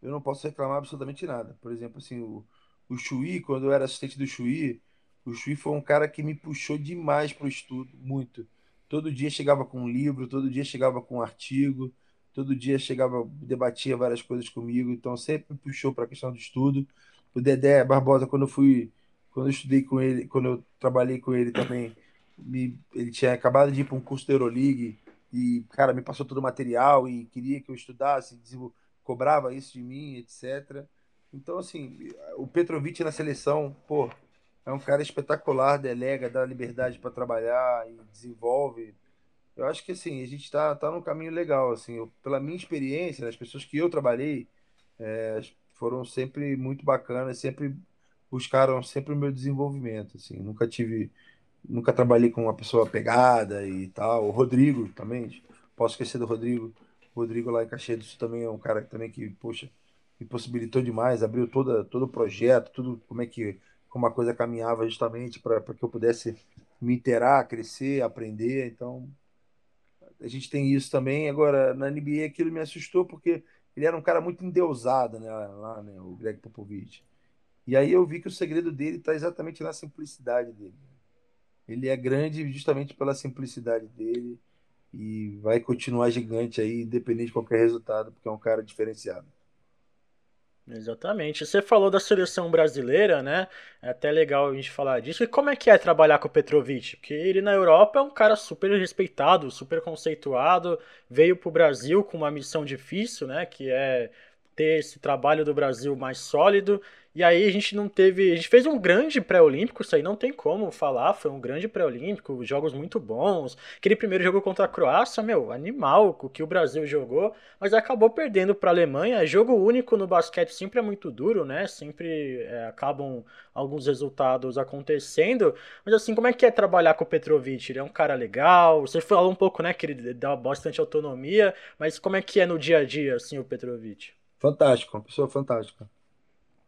eu não posso reclamar absolutamente nada. Por exemplo, assim, o, o Chui, quando eu era assistente do Chui, o Chui foi um cara que me puxou demais para o estudo, muito Todo dia chegava com um livro, todo dia chegava com um artigo, todo dia chegava, debatia várias coisas comigo, então sempre puxou para a questão do estudo. O Dedé Barbosa, quando eu fui, quando eu estudei com ele, quando eu trabalhei com ele também, me, ele tinha acabado de ir para um curso da Euroleague e, cara, me passou todo o material e queria que eu estudasse, cobrava isso de mim, etc. Então, assim, o Petrovic na seleção, pô, é um cara espetacular, delega, dá liberdade para trabalhar e desenvolve. Eu acho que assim, a gente está tá num caminho legal. Assim, eu, pela minha experiência, as pessoas que eu trabalhei é, foram sempre muito bacanas, sempre buscaram sempre o meu desenvolvimento. Assim, nunca tive, nunca trabalhei com uma pessoa pegada e tal. O Rodrigo também, posso esquecer do Rodrigo. O Rodrigo lá em Caxias também é um cara também que, poxa, me possibilitou demais, abriu toda, todo o projeto, tudo como é que como a coisa caminhava justamente para que eu pudesse me interar, crescer, aprender. Então, a gente tem isso também. Agora, na NBA, aquilo me assustou porque ele era um cara muito endeusado, né, lá, né, o Greg Popovich. E aí eu vi que o segredo dele está exatamente na simplicidade dele. Ele é grande justamente pela simplicidade dele e vai continuar gigante aí, independente de qualquer resultado, porque é um cara diferenciado. Exatamente. Você falou da seleção brasileira, né? É até legal a gente falar disso. E como é que é trabalhar com o Petrovic? Porque ele na Europa é um cara super respeitado, super conceituado, veio para o Brasil com uma missão difícil, né? Que é ter esse trabalho do Brasil mais sólido e aí a gente não teve. A gente fez um grande pré-olímpico, isso aí não tem como falar. Foi um grande pré-olímpico, jogos muito bons. Aquele primeiro jogo contra a Croácia, meu, animal o que o Brasil jogou, mas acabou perdendo para a Alemanha. Jogo único no basquete sempre é muito duro, né? Sempre é, acabam alguns resultados acontecendo. Mas assim, como é que é trabalhar com o Petrovic? Ele é um cara legal. Você falou um pouco, né, que ele dá bastante autonomia, mas como é que é no dia a dia, assim, o Petrovic? Fantástico, uma pessoa fantástica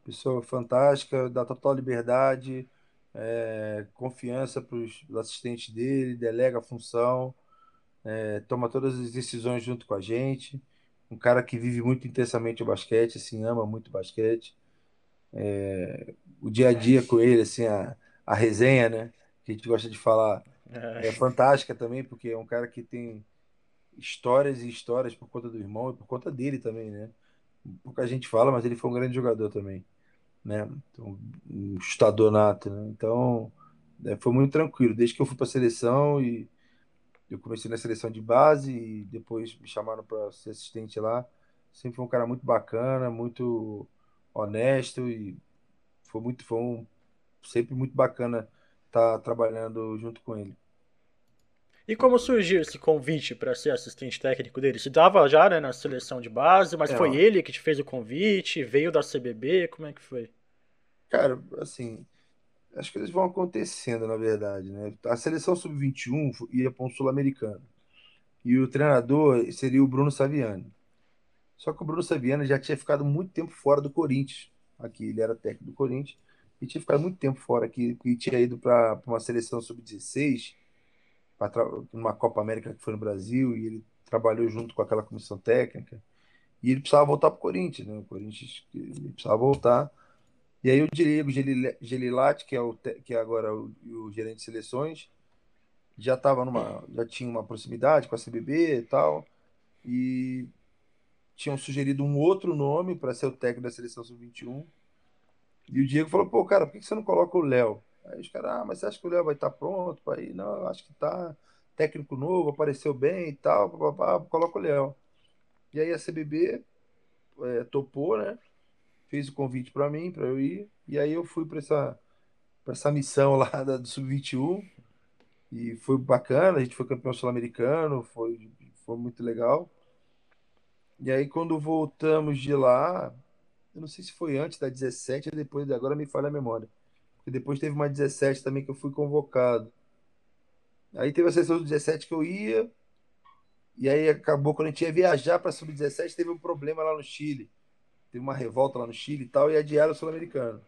pessoa fantástica, dá total liberdade, é, confiança para os assistentes dele, delega a função, é, toma todas as decisões junto com a gente. Um cara que vive muito intensamente o basquete, assim, ama muito o basquete. É, o dia a dia com ele, assim, a, a resenha, né? Que a gente gosta de falar, é, é fantástica também, porque é um cara que tem histórias e histórias por conta do irmão e por conta dele também, né? Pouca gente fala, mas ele foi um grande jogador também né? Então, um chutador nato, né? Então, é, foi muito tranquilo. Desde que eu fui para a seleção e eu comecei na seleção de base e depois me chamaram para ser assistente lá. Sempre foi um cara muito bacana, muito honesto e foi muito foi um, sempre muito bacana estar tá trabalhando junto com ele. E como surgiu esse convite para ser assistente técnico dele? Você estava já né, na seleção de base, mas é, foi ele que te fez o convite? Veio da CBB? Como é que foi? Cara, assim, as coisas vão acontecendo, na verdade, né? A seleção sub-21 ia para um sul-americano. E o treinador seria o Bruno Saviani. Só que o Bruno Saviani já tinha ficado muito tempo fora do Corinthians. Aqui ele era técnico do Corinthians e tinha ficado muito tempo fora aqui, e tinha ido para uma seleção sub-16 numa Copa América que foi no Brasil, e ele trabalhou junto com aquela comissão técnica, e ele precisava voltar para o Corinthians, né? O Corinthians precisava voltar. E aí o Diego Gelilati, que é, o, que é agora o, o gerente de seleções, já estava numa. já tinha uma proximidade com a CBB e tal. E tinham sugerido um outro nome para ser o técnico da seleção sub-21. E o Diego falou, pô, cara, por que você não coloca o Léo? Aí os caras, ah, mas você acha que o Léo vai estar tá pronto para ir? Não, eu acho que tá. Técnico novo, apareceu bem e tal, papapá, coloca o Léo. E aí a CBB é, topou, né? Fez o convite para mim, para eu ir. E aí eu fui para essa, essa missão lá da, do Sub-21. E foi bacana, a gente foi campeão sul-americano, foi, foi muito legal. E aí quando voltamos de lá, eu não sei se foi antes da 17 ou depois, agora me falha a memória E depois teve uma 17 também que eu fui convocado. Aí teve a seleção do 17 que eu ia, e aí acabou quando a gente ia viajar para sub-17, teve um problema lá no Chile. Teve uma revolta lá no Chile e tal, e adiaram o Sul-Americano.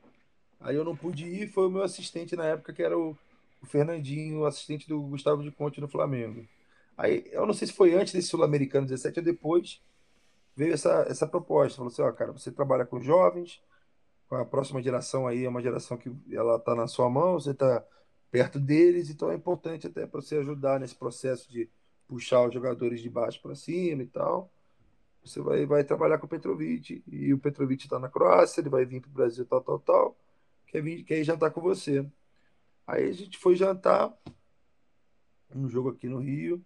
Aí eu não pude ir, foi o meu assistente na época, que era o, o Fernandinho, assistente do Gustavo de Conte no Flamengo. Aí eu não sei se foi antes desse Sul-Americano 17 ou depois, veio essa, essa proposta. Falou assim, ó, cara, você trabalha com jovens, com a próxima geração aí, é uma geração que ela tá na sua mão, você tá perto deles, então é importante até para você ajudar nesse processo de puxar os jogadores de baixo para cima e tal. Você vai, vai trabalhar com o Petrovic, e o Petrovic está na Croácia, ele vai vir para o Brasil, tal, tal, tal, quer, vir, quer ir jantar com você. Aí a gente foi jantar, um jogo aqui no Rio,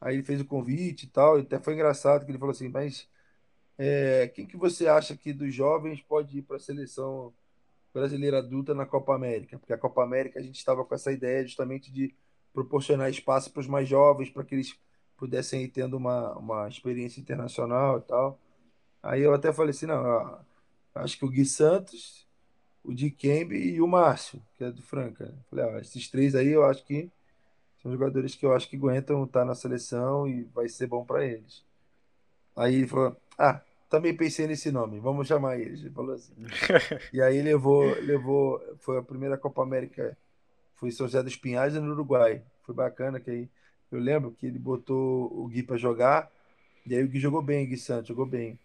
aí ele fez o convite e tal, e até foi engraçado que ele falou assim, mas é, quem que você acha que dos jovens pode ir para a seleção brasileira adulta na Copa América? Porque a Copa América a gente estava com essa ideia justamente de proporcionar espaço para os mais jovens, para que eles pudessem ir tendo uma, uma experiência internacional e tal. Aí eu até falei assim, não, acho que o Gui Santos, o Dikembe e o Márcio, que é do Franca. Falei, ó, esses três aí eu acho que são jogadores que eu acho que aguentam estar na seleção e vai ser bom para eles. Aí ele falou, ah, também pensei nesse nome, vamos chamar eles. Ele falou assim. e aí levou, levou, foi a primeira Copa América foi São José dos Pinhais no Uruguai. Foi bacana que aí eu lembro que ele botou o Gui para jogar, e aí o Gui jogou bem, o Gui Santos jogou bem.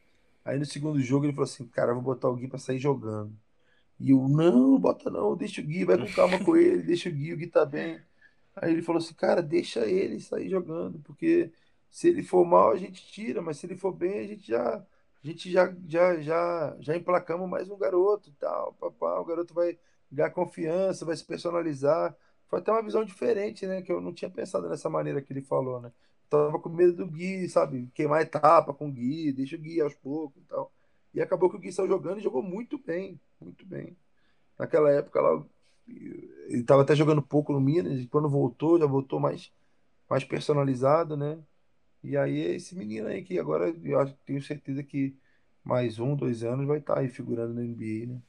Aí no segundo jogo ele falou assim: Cara, vou botar o Gui para sair jogando. E eu, não, bota não, deixa o Gui, vai com calma com ele, deixa o Gui, o Gui tá bem. Aí ele falou assim: Cara, deixa ele sair jogando, porque se ele for mal a gente tira, mas se ele for bem a gente já. A gente já, já, já, já emplacamos mais um garoto e tal. Papá, o garoto vai, ganhar confiança, vai se personalizar. Foi até uma visão diferente, né? Que eu não tinha pensado nessa maneira que ele falou, né? Tava com medo do Gui, sabe? Queimar etapa com o Gui, deixa o Gui aos poucos e tal. E acabou que o Gui saiu jogando e jogou muito bem, muito bem. Naquela época lá, ele estava até jogando pouco no Minas, e quando voltou, já voltou mais, mais personalizado, né? E aí é esse menino aí que agora eu tenho certeza que mais um, dois anos vai estar tá aí figurando na NBA, né?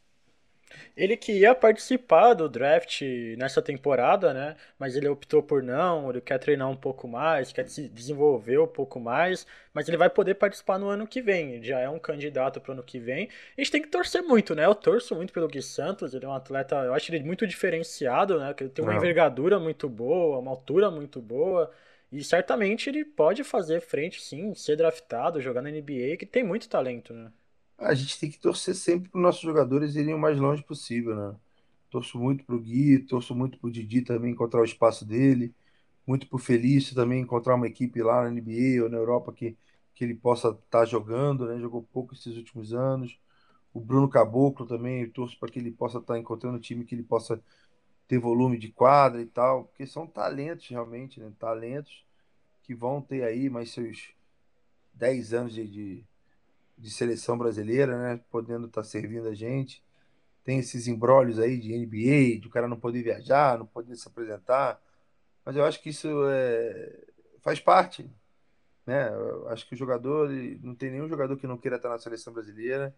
Ele que ia participar do draft nessa temporada, né? Mas ele optou por não, ele quer treinar um pouco mais, quer se desenvolver um pouco mais, mas ele vai poder participar no ano que vem. Ele já é um candidato para o ano que vem. A gente tem que torcer muito, né? Eu torço muito pelo Gui Santos, ele é um atleta, eu acho ele muito diferenciado, né? Ele tem uma não. envergadura muito boa, uma altura muito boa. E certamente ele pode fazer frente, sim, ser draftado, jogar na NBA, que tem muito talento, né? A gente tem que torcer sempre para os nossos jogadores irem o mais longe possível, né? Torço muito para o Gui, torço muito para o Didi também encontrar o espaço dele, muito para o Felício também encontrar uma equipe lá na NBA ou na Europa que, que ele possa estar tá jogando, né? Jogou pouco esses últimos anos. O Bruno Caboclo também, torço para que ele possa estar tá encontrando um time que ele possa ter volume de quadra e tal, porque são talentos realmente, né? Talentos que vão ter aí mais seus 10 anos de, de de seleção brasileira, né? Podendo estar tá servindo a gente. Tem esses embrólios aí de NBA, de o cara não poder viajar, não poder se apresentar. Mas eu acho que isso é, faz parte. Né? Eu acho que o jogador, não tem nenhum jogador que não queira estar na seleção brasileira.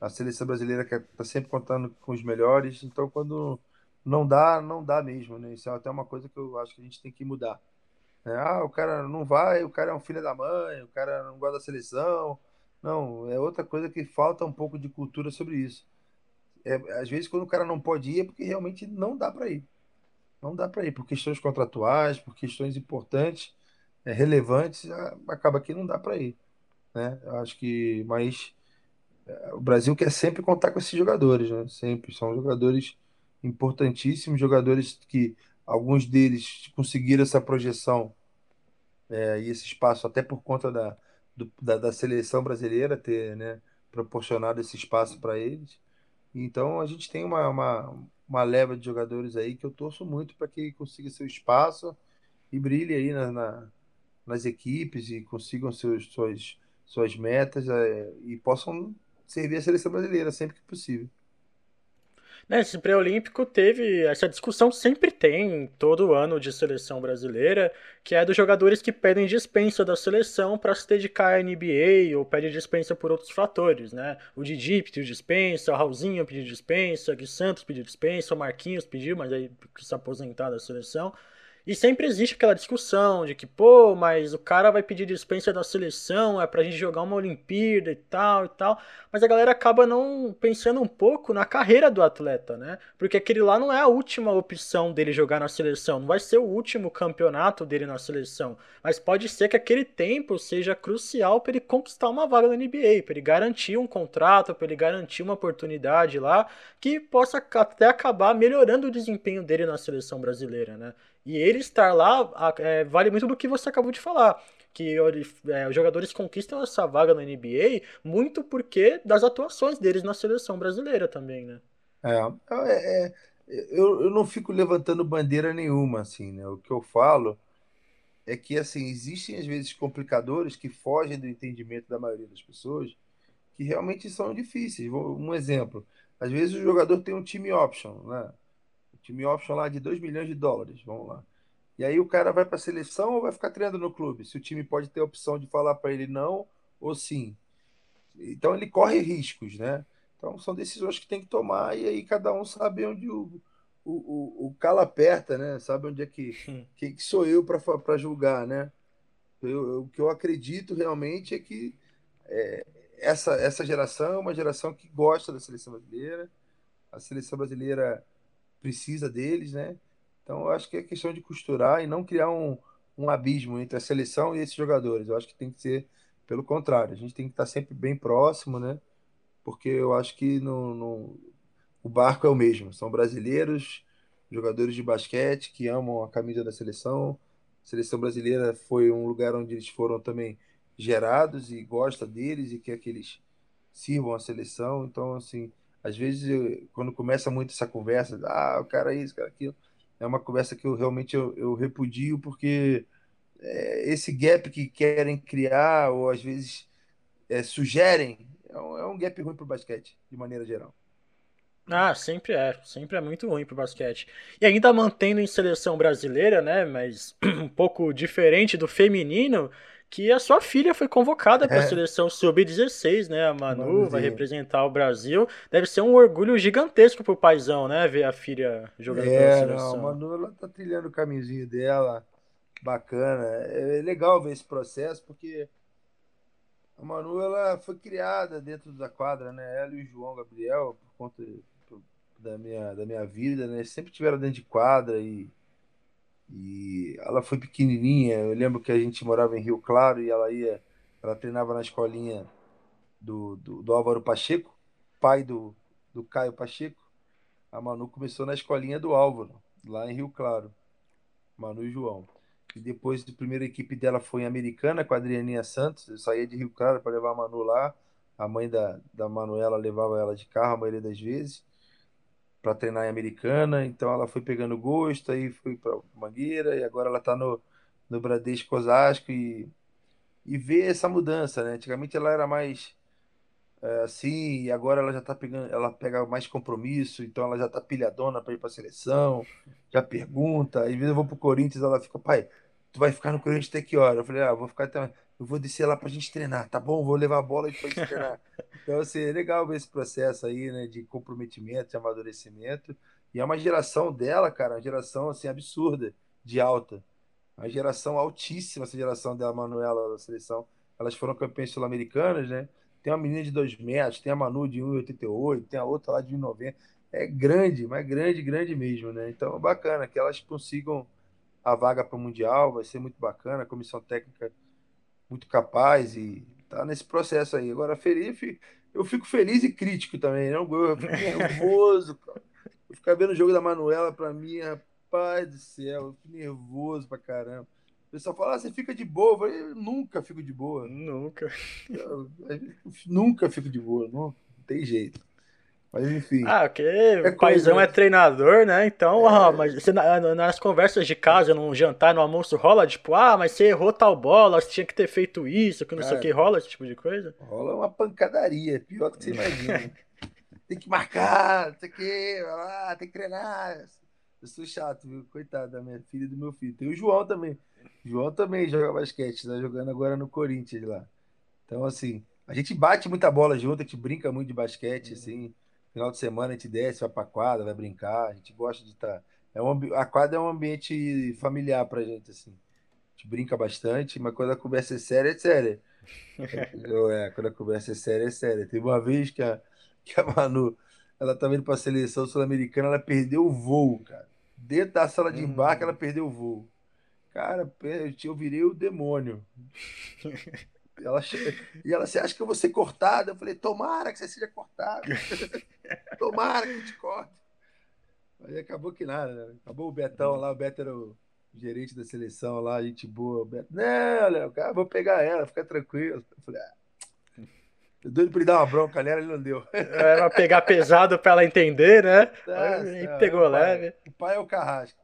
A seleção brasileira está sempre contando com os melhores. Então, quando não dá, não dá mesmo. Né? Isso é até uma coisa que eu acho que a gente tem que mudar. Né? Ah, o cara não vai, o cara é um filho da mãe, o cara não gosta da seleção não, é outra coisa que falta um pouco de cultura sobre isso. É, às vezes, quando o cara não pode ir, é porque realmente não dá para ir. Não dá para ir, por questões contratuais, por questões importantes, é, relevantes, acaba que não dá para ir. Né? Eu acho que, mas é, o Brasil quer sempre contar com esses jogadores, né? Sempre. São jogadores importantíssimos, jogadores que alguns deles conseguiram essa projeção é, e esse espaço até por conta da, do, da, da, seleção brasileira ter né, proporcionado esse espaço para eles. Então a gente tem uma, uma, uma, leva de jogadores aí que eu torço muito para que consiga seu espaço e brilhe aí na, na, nas equipes e consigam seus, suas, suas metas é, e possam servir a seleção brasileira sempre que possível. Nesse pré-olímpico teve essa discussão sempre tem todo ano de seleção brasileira, que é dos jogadores que pedem dispensa da seleção para se dedicar à NBA ou pedem dispensa por outros fatores, né? O Didi pediu dispensa, o Raulzinho pediu dispensa, o Santos pediu dispensa, o Marquinhos pediu, mas aí se aposentar da seleção. E sempre existe aquela discussão de que, pô, mas o cara vai pedir dispensa da seleção, é pra gente jogar uma Olimpíada e tal e tal. Mas a galera acaba não pensando um pouco na carreira do atleta, né? Porque aquele lá não é a última opção dele jogar na seleção, não vai ser o último campeonato dele na seleção. Mas pode ser que aquele tempo seja crucial para ele conquistar uma vaga na NBA, para ele garantir um contrato, para ele garantir uma oportunidade lá que possa até acabar melhorando o desempenho dele na seleção brasileira, né? E ele estar lá é, vale muito do que você acabou de falar. Que é, os jogadores conquistam essa vaga na NBA muito porque das atuações deles na seleção brasileira também, né? É, é, é eu, eu não fico levantando bandeira nenhuma, assim, né? O que eu falo é que, assim, existem às vezes complicadores que fogem do entendimento da maioria das pessoas que realmente são difíceis. Um exemplo, às vezes o jogador tem um time option, né? Time option lá de 2 milhões de dólares, vamos lá. E aí o cara vai para a seleção ou vai ficar treinando no clube? Se o time pode ter a opção de falar para ele não ou sim. Então ele corre riscos, né? Então são decisões que tem que tomar e aí cada um sabe onde o, o, o, o calo aperta, né? Sabe onde é que, que, que sou eu para julgar, né? Eu, o que eu acredito realmente é que é, essa, essa geração é uma geração que gosta da seleção brasileira. A seleção brasileira precisa deles, né? Então eu acho que é questão de costurar e não criar um, um abismo entre a seleção e esses jogadores. Eu acho que tem que ser pelo contrário, a gente tem que estar sempre bem próximo, né? Porque eu acho que no, no, o barco é o mesmo. São brasileiros, jogadores de basquete que amam a camisa da seleção. A seleção brasileira foi um lugar onde eles foram também gerados e gosta deles e quer que eles sirvam a seleção. Então, assim, às vezes, eu, quando começa muito essa conversa, ah, o cara é isso, cara é aquilo, é uma conversa que eu realmente eu, eu repudio, porque é, esse gap que querem criar, ou às vezes é, sugerem, é um, é um gap ruim para o basquete, de maneira geral. Ah, sempre é, sempre é muito ruim pro basquete. E ainda mantendo em seleção brasileira, né, mas um pouco diferente do feminino, que a sua filha foi convocada para a é. seleção sub-16, né? A Manu vai representar o Brasil. Deve ser um orgulho gigantesco pro paizão, né? Ver a filha jogando é, pela seleção. Não, a Manu ela tá trilhando o caminhozinho dela, bacana. É legal ver esse processo porque a Manu ela foi criada dentro da quadra, né? Ela e o João Gabriel, por conta da minha, da minha vida, né? Sempre tiveram dentro de quadra e e ela foi pequenininha. Eu lembro que a gente morava em Rio Claro e ela ia, ela treinava na escolinha do, do, do Álvaro Pacheco, pai do, do Caio Pacheco. A Manu começou na escolinha do Álvaro, lá em Rio Claro. Manu e João. E depois a primeira equipe dela foi em Americana com a Adrianinha Santos. Eu saía de Rio Claro para levar a Manu lá. A mãe da, da Manuela levava ela de carro a maioria das vezes para treinar em Americana, então ela foi pegando gosto, aí foi para Mangueira, e agora ela está no, no Bradesco Osasco e, e vê essa mudança, né? Antigamente ela era mais é, assim, e agora ela já tá pegando, ela pega mais compromisso, então ela já tá pilhadona para ir para a seleção, já pergunta, às vezes eu vou pro Corinthians, ela fica, pai, tu vai ficar no Corinthians até que hora? Eu falei, ah, vou ficar até eu vou descer lá pra gente treinar, tá bom? Vou levar a bola e pra gente treinar. Então, assim, é legal ver esse processo aí, né, de comprometimento, de amadurecimento. E é uma geração dela, cara, uma geração, assim, absurda, de alta. Uma geração altíssima, essa geração dela, Manuela, da seleção. Elas foram campeãs sul-americanas, né? Tem uma menina de 2 metros, tem a Manu de 1,88, tem a outra lá de 1,90. É grande, mas grande, grande mesmo, né? Então, bacana que elas consigam a vaga para o Mundial, vai ser muito bacana. A comissão técnica muito capaz e tá nesse processo aí. Agora, feliz, eu fico feliz e crítico também, não? Eu fico nervoso, cara. Eu ficar vendo o jogo da Manuela, pra mim, rapaz do céu, eu fico nervoso pra caramba. O pessoal fala, ah, você fica de boa. Eu, falei, eu nunca fico de boa. Nunca. Eu, eu, nunca fico de boa, não, não tem jeito. Mas enfim. Ah, porque é o paizão é treinador, né? Então, é. ah, mas você, nas conversas de casa, num jantar, no almoço, rola tipo, ah, mas você errou tal bola, você tinha que ter feito isso, que não Cara, sei o que, rola esse tipo de coisa? Rola uma pancadaria, pior do que você imagina. tem que marcar, não sei o quê, lá, tem que treinar. Eu sou chato, viu? Coitado da minha filha e do meu filho. Tem o João também. O João também joga basquete, tá jogando agora no Corinthians lá. Então, assim, a gente bate muita bola junto, a gente brinca muito de basquete, uhum. assim. Final de semana a gente desce, vai pra quadra, vai brincar, a gente gosta de estar. Tá... É um, a quadra é um ambiente familiar pra gente, assim. A gente brinca bastante, mas quando a conversa é séria, é séria. É, quando a conversa é séria, é séria. Teve uma vez que a, que a Manu, ela tava indo pra seleção sul-americana, ela perdeu o voo, cara. Dentro da sala de embarque, ela perdeu o voo. Cara, eu virei o demônio. Ela, e ela, você acha que eu vou ser cortada? Eu falei, tomara que você seja cortada. tomara que te corte. Aí acabou que nada, né? Acabou o Betão lá, o Beto era o gerente da seleção lá, gente boa. O Beto, não, Léo, cara, vou pegar ela, fica tranquilo. Eu falei, ah. Eu doido pra ele dar uma bronca nela, ele não deu. Era pegar pesado pra ela entender, né? Tá, Aí pegou leve. O pai é o carrasco.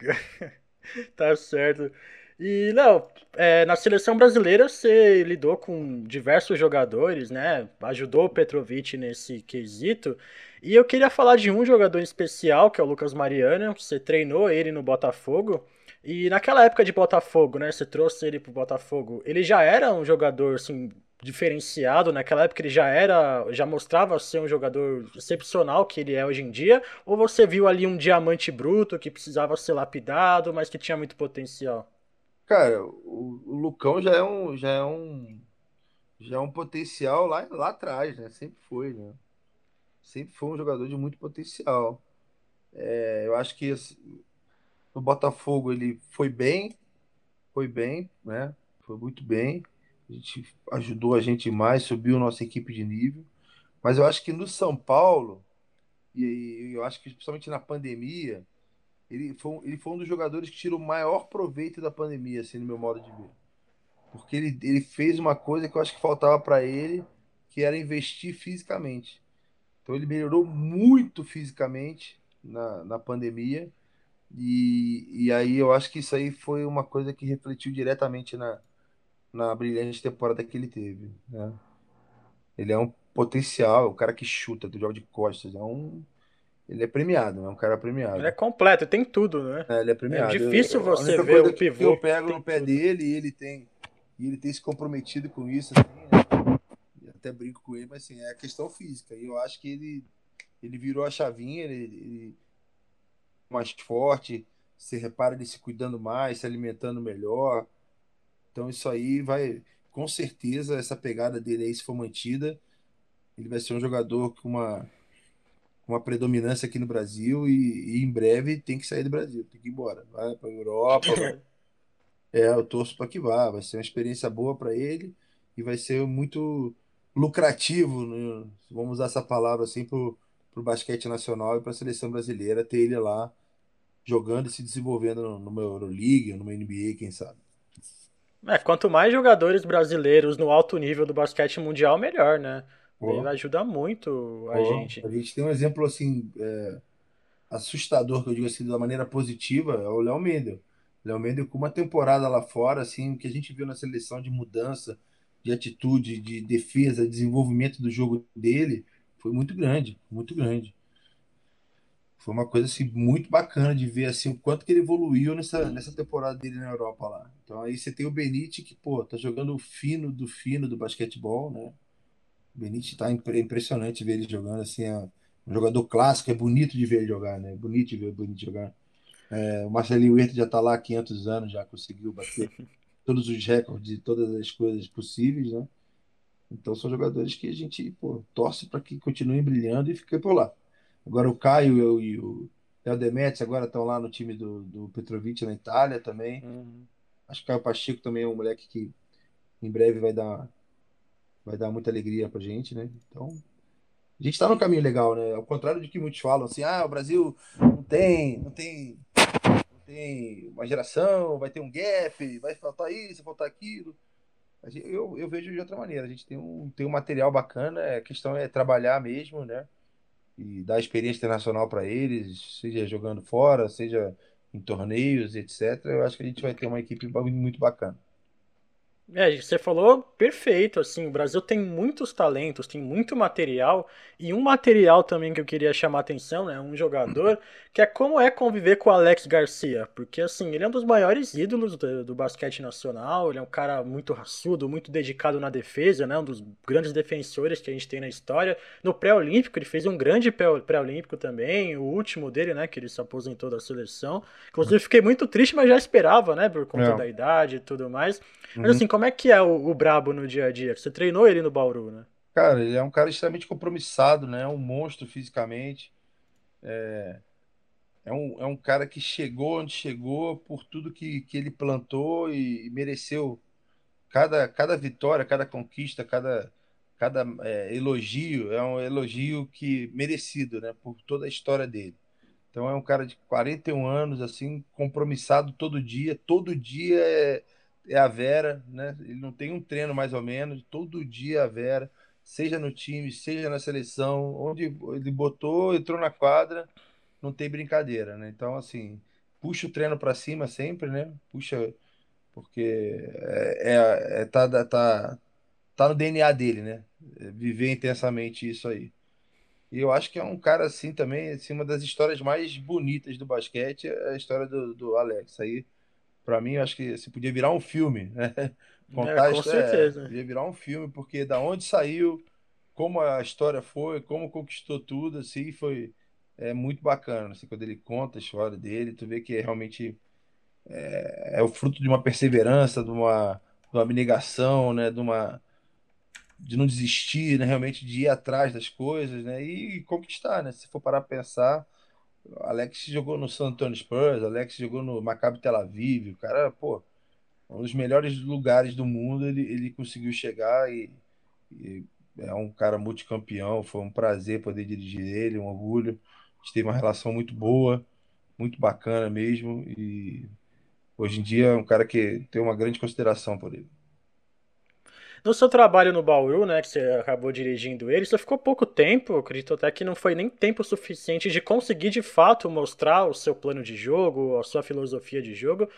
tá certo. E, Léo, é, na seleção brasileira você lidou com diversos jogadores, né? Ajudou o Petrovic nesse quesito. E eu queria falar de um jogador especial, que é o Lucas Mariano. Você treinou ele no Botafogo. E naquela época de Botafogo, né? Você trouxe ele pro Botafogo. Ele já era um jogador, assim, diferenciado. Naquela época ele já era, já mostrava ser um jogador excepcional que ele é hoje em dia. Ou você viu ali um diamante bruto que precisava ser lapidado, mas que tinha muito potencial? Cara, o, o Lucão já é um, já é um, já é um potencial lá, lá atrás, né? Sempre foi, né? Sempre foi um jogador de muito potencial. É, eu acho que no Botafogo ele foi bem, foi bem, né? Foi muito bem. A gente ajudou a gente mais, subiu nossa equipe de nível. Mas eu acho que no São Paulo, e eu acho que principalmente na pandemia, ele foi, ele foi um dos jogadores que tirou o maior proveito da pandemia, assim, no meu modo de ver. Porque ele, ele fez uma coisa que eu acho que faltava para ele, que era investir fisicamente. Então ele melhorou muito fisicamente na, na pandemia. E, e aí eu acho que isso aí foi uma coisa que refletiu diretamente na, na brilhante temporada que ele teve. Né? Ele é um potencial, o cara que chuta, do jogo de costas, é um ele é premiado, é um cara premiado. Ele é completo, tem tudo, né? É, ele é premiado. É difícil eu, você ver o pivô. eu pego no pé tudo. dele e ele tem e ele tem se comprometido com isso, assim, né? até brinco com ele, mas assim, é a questão física. E eu acho que ele ele virou a chavinha, ele, ele mais forte, se repara ele se cuidando mais, se alimentando melhor. Então isso aí vai, com certeza, essa pegada dele aí, se for mantida, ele vai ser um jogador com uma uma predominância aqui no Brasil e, e, em breve tem que sair do Brasil, tem que ir embora. Vai para a Europa. Vai... É, eu torço para que vá. Vai ser uma experiência boa para ele e vai ser muito lucrativo, né? vamos usar essa palavra assim, para o basquete nacional e para a seleção brasileira ter ele lá jogando e se desenvolvendo numa Euroleague, numa NBA, quem sabe. É, quanto mais jogadores brasileiros no alto nível do basquete mundial, melhor, né? Ele ajuda muito a gente. A gente tem um exemplo assim é, assustador, que eu digo assim, da maneira positiva, é o Léo Mendel. Léo Mendel com uma temporada lá fora, assim, que a gente viu na seleção de mudança, de atitude, de defesa, desenvolvimento do jogo dele, foi muito grande, muito grande. Foi uma coisa assim muito bacana de ver assim o quanto que ele evoluiu nessa, nessa temporada dele na Europa lá. Então aí você tem o Benite que, pô, tá jogando o fino do fino do basquetebol, né? Benítez tá impressionante ver ele jogando, assim, é um jogador clássico, é bonito de ver ele jogar, né? Bonito de ver bonito jogar. É, o Marcelinho Huerta já está lá há 500 anos, já conseguiu bater todos os recordes de todas as coisas possíveis, né? Então são jogadores que a gente pô, torce para que continuem brilhando e fiquem por lá. Agora o Caio e o Léo Demetrius agora estão lá no time do, do Petrovic na Itália também. Uhum. Acho que o Caio Pacheco também é um moleque que em breve vai dar vai dar muita alegria pra gente, né? Então, a gente tá no caminho legal, né? Ao contrário de que muitos falam assim, ah, o Brasil não tem, não tem, não tem uma geração, vai ter um gap, vai faltar isso, vai faltar aquilo. Eu, eu vejo de outra maneira. A gente tem um, tem um material bacana, a questão é trabalhar mesmo, né? E dar experiência internacional para eles, seja jogando fora, seja em torneios, etc. Eu acho que a gente vai ter uma equipe muito bacana. É, você falou perfeito, assim, o Brasil tem muitos talentos, tem muito material, e um material também que eu queria chamar a atenção, né, um jogador, que é como é conviver com o Alex Garcia, porque, assim, ele é um dos maiores ídolos do, do basquete nacional, ele é um cara muito raçudo, muito dedicado na defesa, né, um dos grandes defensores que a gente tem na história. No pré-olímpico, ele fez um grande pré-olímpico também, o último dele, né, que ele se aposentou da seleção. Inclusive, fiquei muito triste, mas já esperava, né, por conta é. da idade e tudo mais. Mas, uhum. assim, como é que é o, o Brabo no dia a dia? Você treinou ele no Bauru, né? Cara, ele é um cara extremamente compromissado, né? É um monstro fisicamente. É, é, um, é um cara que chegou onde chegou por tudo que, que ele plantou e, e mereceu cada, cada vitória, cada conquista, cada, cada é, elogio. É um elogio que merecido, né? Por toda a história dele. Então é um cara de 41 anos, assim, compromissado todo dia. Todo dia é é a Vera, né? Ele não tem um treino mais ou menos, todo dia a Vera, seja no time, seja na seleção, onde ele botou, entrou na quadra, não tem brincadeira, né? Então, assim, puxa o treino para cima sempre, né? Puxa, porque é, é, é tá, tá, tá no DNA dele, né? É viver intensamente isso aí. E eu acho que é um cara assim também, assim, uma das histórias mais bonitas do basquete é a história do, do Alex. Aí para mim, acho que se podia virar um filme, né? Contar é, com certeza. É, podia virar um filme, porque da onde saiu, como a história foi, como conquistou tudo, assim, foi é muito bacana. Assim, quando ele conta a história dele, tu vê que é realmente é, é o fruto de uma perseverança, de uma, de uma abnegação, né? De uma de não desistir, né? Realmente de ir atrás das coisas, né? E conquistar, né? Se for parar a pensar, Alex jogou no San Antonio Spurs, Alex jogou no Maccabi Tel Aviv, o cara, pô, um dos melhores lugares do mundo ele, ele conseguiu chegar e, e é um cara multicampeão, foi um prazer poder dirigir ele, um orgulho. A gente teve uma relação muito boa, muito bacana mesmo e hoje em dia é um cara que tem uma grande consideração por ele. No seu trabalho no Bauru, né, que você acabou dirigindo ele, você ficou pouco tempo, eu acredito até que não foi nem tempo suficiente de conseguir de fato mostrar o seu plano de jogo, a sua filosofia de jogo,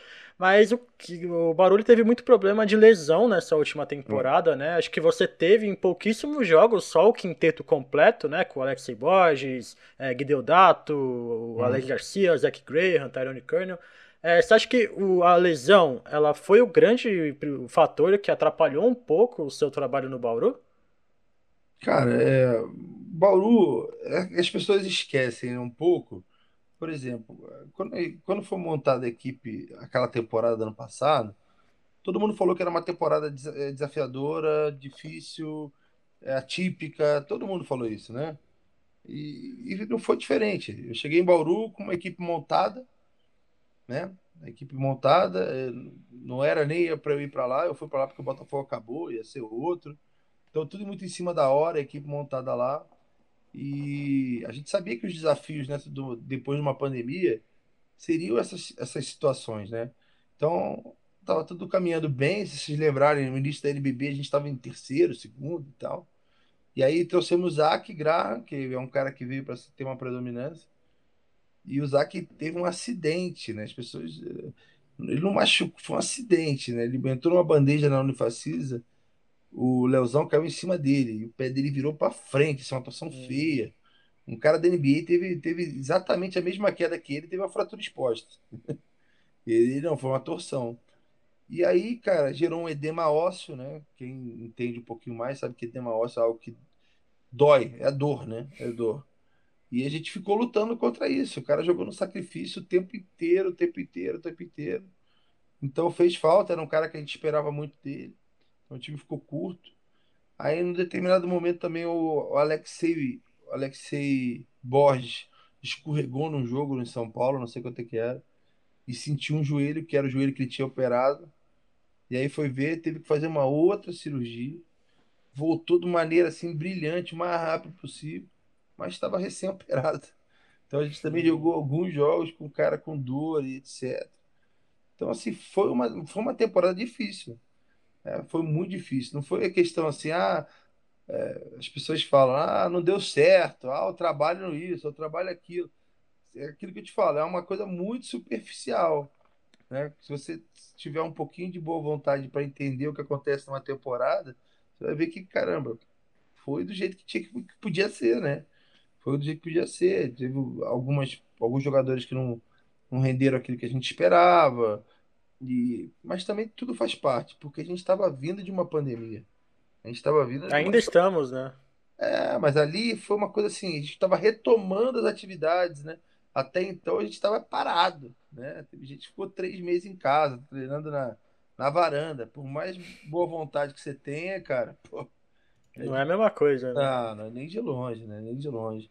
mas o, o Bauru teve muito problema de lesão nessa última temporada, né? Acho que você teve em pouquíssimos jogos só o quinteto completo, né? Com o Alexei Borges, é, Guideodato, o uhum. Alex Garcia, Zach Graham, Tyrone Kernel. É, você acha que o, a lesão ela foi o grande fator que atrapalhou um pouco o seu trabalho no Bauru? Cara, é, Bauru, é, as pessoas esquecem um pouco. Por exemplo, quando, quando foi montada a equipe, aquela temporada do ano passado, todo mundo falou que era uma temporada é, desafiadora, difícil, é, atípica, todo mundo falou isso, né? E, e não foi diferente. Eu cheguei em Bauru com uma equipe montada, né? A equipe montada, eh, não era nem para eu ir para lá, eu fui para lá porque o Botafogo acabou, ia ser outro. Então, tudo muito em cima da hora, a equipe montada lá. E a gente sabia que os desafios né, do, depois de uma pandemia seriam essas, essas situações, né? Então, estava tudo caminhando bem. Se vocês lembrarem, no início da NBB a gente estava em terceiro, segundo e tal. E aí trouxemos Zach Graham, que é um cara que veio para ter uma predominância. E o Zac teve um acidente, né? As pessoas. Eh, ele não machucou, foi um acidente, né? Ele entrou numa bandeja na Unifacisa, o Leozão caiu em cima dele, e o pé dele virou para frente, isso é uma atuação hum. feia. Um cara da NBA teve, teve exatamente a mesma queda que ele, teve uma fratura exposta. ele não, foi uma torção. E aí, cara, gerou um edema ósseo, né? Quem entende um pouquinho mais sabe que edema ósseo é algo que dói, é dor, né? É dor. E a gente ficou lutando contra isso. O cara jogou no sacrifício o tempo inteiro, o tempo inteiro, o tempo inteiro. Então fez falta, era um cara que a gente esperava muito dele. Então o time ficou curto. Aí, em um determinado momento, também o Alexei, o Alexei Borges escorregou num jogo em São Paulo, não sei quanto é que era, e sentiu um joelho, que era o joelho que ele tinha operado. E aí foi ver, teve que fazer uma outra cirurgia. Voltou de maneira assim brilhante, o mais rápido possível mas estava recém-operado. Então a gente também jogou alguns jogos com cara com dor e etc. Então, assim, foi uma, foi uma temporada difícil. É, foi muito difícil. Não foi a questão assim, ah, é, as pessoas falam, ah, não deu certo, ah, o trabalho no isso, o trabalho aquilo. É aquilo que eu te falo, é uma coisa muito superficial. né? Se você tiver um pouquinho de boa vontade para entender o que acontece numa temporada, você vai ver que, caramba, foi do jeito que, tinha, que podia ser, né? Foi do jeito que podia ser. Teve algumas, alguns jogadores que não, não renderam aquilo que a gente esperava. E, mas também tudo faz parte, porque a gente estava vindo de uma pandemia. A gente estava vindo. Ainda uma... estamos, né? É, mas ali foi uma coisa assim, a gente estava retomando as atividades, né? Até então a gente estava parado, né? A gente ficou três meses em casa, treinando na, na varanda. Por mais boa vontade que você tenha, cara, pô, não é a mesma coisa, né? Não, não, nem de longe, né? Nem de longe.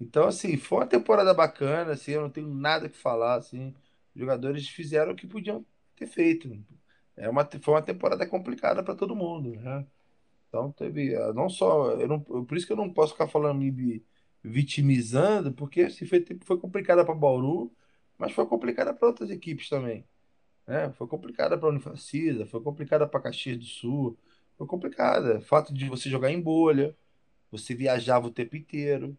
Então, assim, foi uma temporada bacana, assim, eu não tenho nada que falar, assim. Os jogadores fizeram o que podiam ter feito. É uma, foi uma temporada complicada para todo mundo, né? Então teve, ah, não só, eu não, por isso que eu não posso ficar falando me vitimizando, porque assim, foi, foi complicada para Bauru, mas foi complicada para outras equipes também. Né? Foi complicada para a foi complicada para Caxias do Sul, foi complicada. O fato de você jogar em bolha, você viajava o tempo inteiro,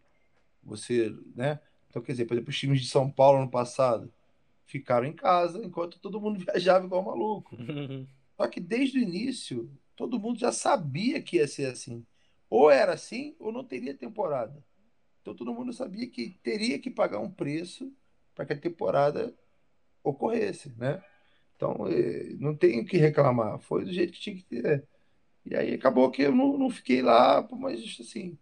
você, né? Então, quer dizer, por exemplo, os times de São Paulo no passado ficaram em casa enquanto todo mundo viajava igual maluco. Só que desde o início, todo mundo já sabia que ia ser assim. Ou era assim, ou não teria temporada. Então todo mundo sabia que teria que pagar um preço para que a temporada ocorresse, né? Então eh, não tem o que reclamar. Foi do jeito que tinha que ter. E aí acabou que eu não, não fiquei lá, mas assim,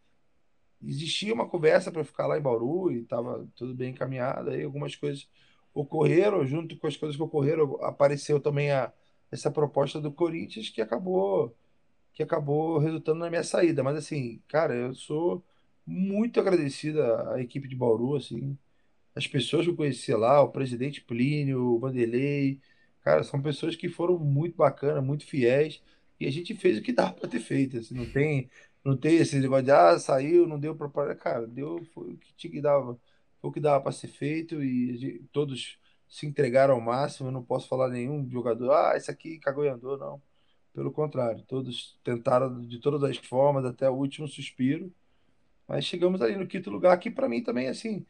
existia uma conversa para ficar lá em Bauru e estava tudo bem encaminhado. Aí algumas coisas ocorreram, junto com as coisas que ocorreram, apareceu também a, essa proposta do Corinthians que acabou que acabou resultando na minha saída. Mas assim, cara, eu sou muito agradecido à equipe de Bauru, assim, as pessoas que eu conheci lá, o presidente Plínio, o Vanderlei, cara, são pessoas que foram muito bacanas, muito fiéis, e a gente fez o que dava para ter feito, assim, não tem não tem esse negócio de ah, saiu, não deu para cara, deu foi o que tinha que dava, foi o que dava para ser feito e todos se entregaram ao máximo. Eu não posso falar nenhum jogador, ah, esse aqui cagou e andou, não. Pelo contrário, todos tentaram de todas as formas até o último suspiro. Mas chegamos ali no quinto lugar, que para mim também, assim,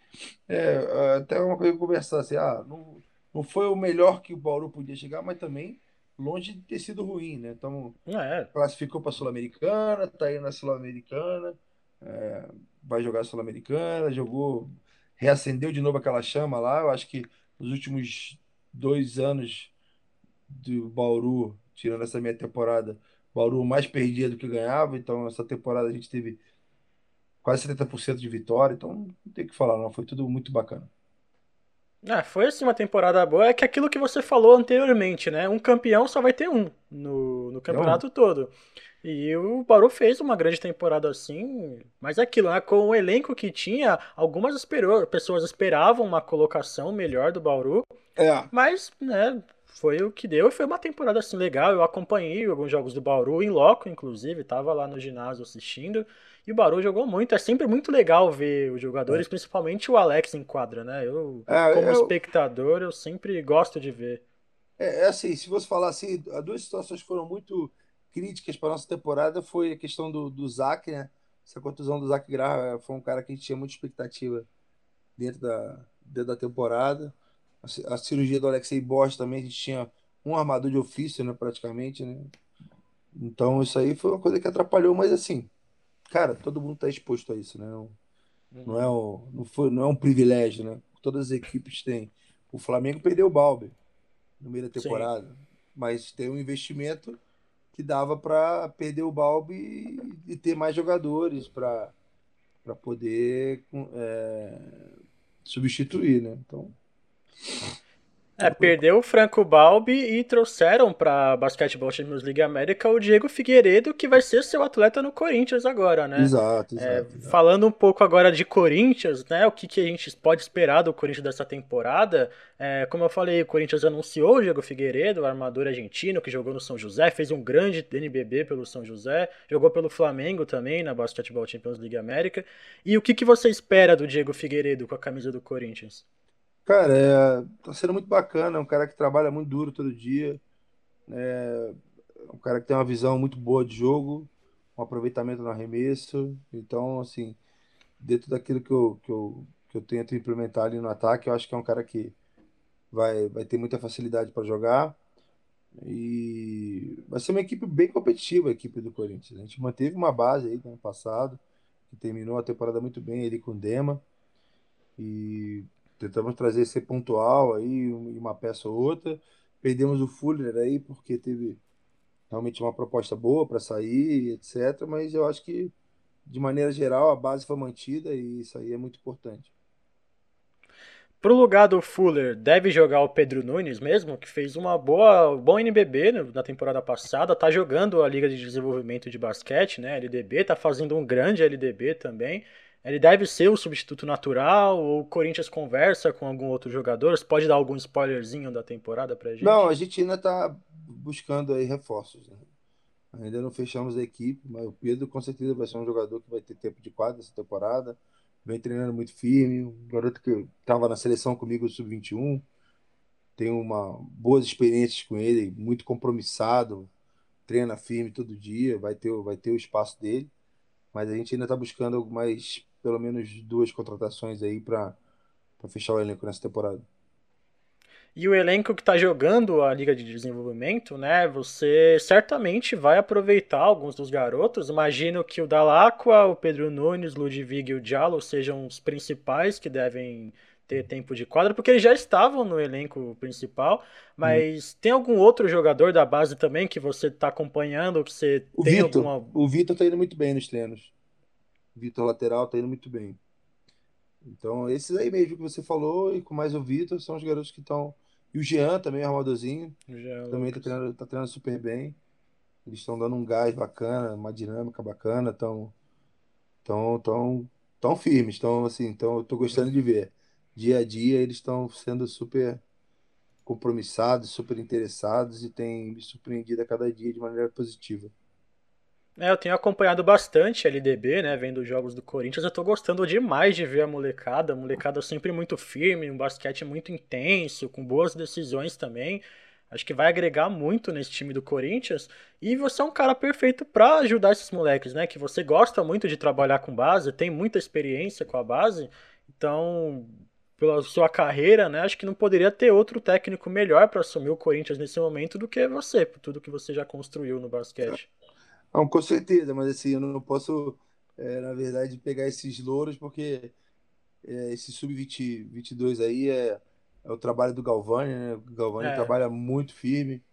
é, até uma coisa que conversar, assim, ah, não, não foi o melhor que o Bauru podia chegar, mas também longe de ter sido ruim, né? Então, é. classificou para a Sul-Americana, tá aí na Sul-Americana, é, vai jogar a Sul-Americana, jogou, reacendeu de novo aquela chama lá. Eu acho que nos últimos dois anos do Bauru, tirando essa minha temporada, Bauru mais perdia do que ganhava, então essa temporada a gente teve quase 70% de vitória, então não tem o que falar, não, foi tudo muito bacana. Ah, foi assim uma temporada boa. É que aquilo que você falou anteriormente, né? Um campeão só vai ter um no, no campeonato não. todo. E o Bauru fez uma grande temporada assim, mas é aquilo, né? Com o elenco que tinha, algumas esperou, pessoas esperavam uma colocação melhor do Bauru. É. Mas, né, foi o que deu e foi uma temporada assim legal. Eu acompanhei alguns jogos do Bauru em loco, inclusive, tava lá no ginásio assistindo. E o Bauru jogou muito. É sempre muito legal ver os jogadores, é. principalmente o Alex em quadra, né? Eu, é, como eu... espectador, eu sempre gosto de ver. É, é assim, se você falar assim, as duas situações foram muito críticas para nossa temporada foi a questão do, do Zac, né? Essa contusão do Zac Graham eh, foi um cara que a gente tinha muita expectativa dentro da, dentro da temporada. A, a cirurgia do Alexei Borges também, a gente tinha um armador de ofício, né, praticamente, né? Então isso aí foi uma coisa que atrapalhou, mas assim, cara, todo mundo está exposto a isso, né? Não, não, é, o, não, foi, não é um privilégio, né? Todas as equipes têm. O Flamengo perdeu o Balbi no meio da temporada, Sim. mas tem um investimento que dava para perder o Balbi e ter mais jogadores para poder é, substituir, né? Então. É, perdeu o Franco Balbi e trouxeram para Basketball Champions League América o Diego Figueiredo, que vai ser seu atleta no Corinthians agora, né? Exato, exato, é, exato. Falando um pouco agora de Corinthians, né? O que, que a gente pode esperar do Corinthians dessa temporada? É, como eu falei, o Corinthians anunciou o Diego Figueiredo, o armador argentino, que jogou no São José, fez um grande NBB pelo São José, jogou pelo Flamengo também na Basketball Champions League América. E o que, que você espera do Diego Figueiredo com a camisa do Corinthians? Cara, é, tá sendo muito bacana, é um cara que trabalha muito duro todo dia, é um cara que tem uma visão muito boa de jogo, um aproveitamento no arremesso, então, assim, dentro daquilo que eu, que eu, que eu tento implementar ali no ataque, eu acho que é um cara que, vai, vai ter muita facilidade para jogar. E vai ser uma equipe bem competitiva, a equipe do Corinthians. A gente manteve uma base aí no ano passado, que terminou a temporada muito bem ali com o Dema. E tentamos trazer esse pontual aí, uma peça ou outra. Perdemos o Fuller aí porque teve realmente uma proposta boa para sair, etc. Mas eu acho que, de maneira geral, a base foi mantida e isso aí é muito importante. Pro lugar do Fuller, deve jogar o Pedro Nunes mesmo, que fez uma boa, bom NBB na temporada passada, tá jogando a Liga de Desenvolvimento de Basquete, né, LDB, tá fazendo um grande LDB também. Ele deve ser o substituto natural, ou o Corinthians conversa com algum outro jogador? Você pode dar algum spoilerzinho da temporada pra gente? Não, a gente ainda tá buscando aí reforços. Né? Ainda não fechamos a equipe, mas o Pedro com certeza vai ser um jogador que vai ter tempo de quadra essa temporada vem treinando muito firme, um garoto que estava na seleção comigo do sub-21, tenho uma boas experiências com ele, muito compromissado, treina firme todo dia, vai ter, vai ter o espaço dele, mas a gente ainda está buscando mais, pelo menos duas contratações aí para fechar o elenco nessa temporada. E o elenco que está jogando a Liga de Desenvolvimento, né? Você certamente vai aproveitar alguns dos garotos. Imagino que o Dalacqua, o Pedro Nunes, Ludwig e o Diallo sejam os principais que devem ter tempo de quadra, porque eles já estavam no elenco principal, mas hum. tem algum outro jogador da base também que você está acompanhando, que você o tem Vitor, alguma... O Vitor está indo muito bem nos treinos. O Vitor lateral está indo muito bem. Então, esses aí mesmo que você falou, e com mais o Vitor, são os garotos que estão. E o Jean também, armadorzinho. Jean também está treinando, tá treinando super bem. Eles estão dando um gás bacana, uma dinâmica bacana, estão tão, tão, tão firmes, estão assim, então eu tô gostando de ver. Dia a dia eles estão sendo super compromissados, super interessados e têm me surpreendido a cada dia de maneira positiva. É, eu tenho acompanhado bastante a LDB, né, vendo os jogos do Corinthians. Eu tô gostando demais de ver a molecada. A molecada sempre muito firme, um basquete muito intenso, com boas decisões também. Acho que vai agregar muito nesse time do Corinthians. E você é um cara perfeito para ajudar esses moleques, né? Que você gosta muito de trabalhar com base, tem muita experiência com a base. Então, pela sua carreira, né? Acho que não poderia ter outro técnico melhor para assumir o Corinthians nesse momento do que você, por tudo que você já construiu no basquete. Não, com certeza, mas assim, eu não posso, é, na verdade, pegar esses louros, porque é, esse sub-22 aí é, é, o trabalho do Galvani, né? O Galvani é. trabalha muito firme,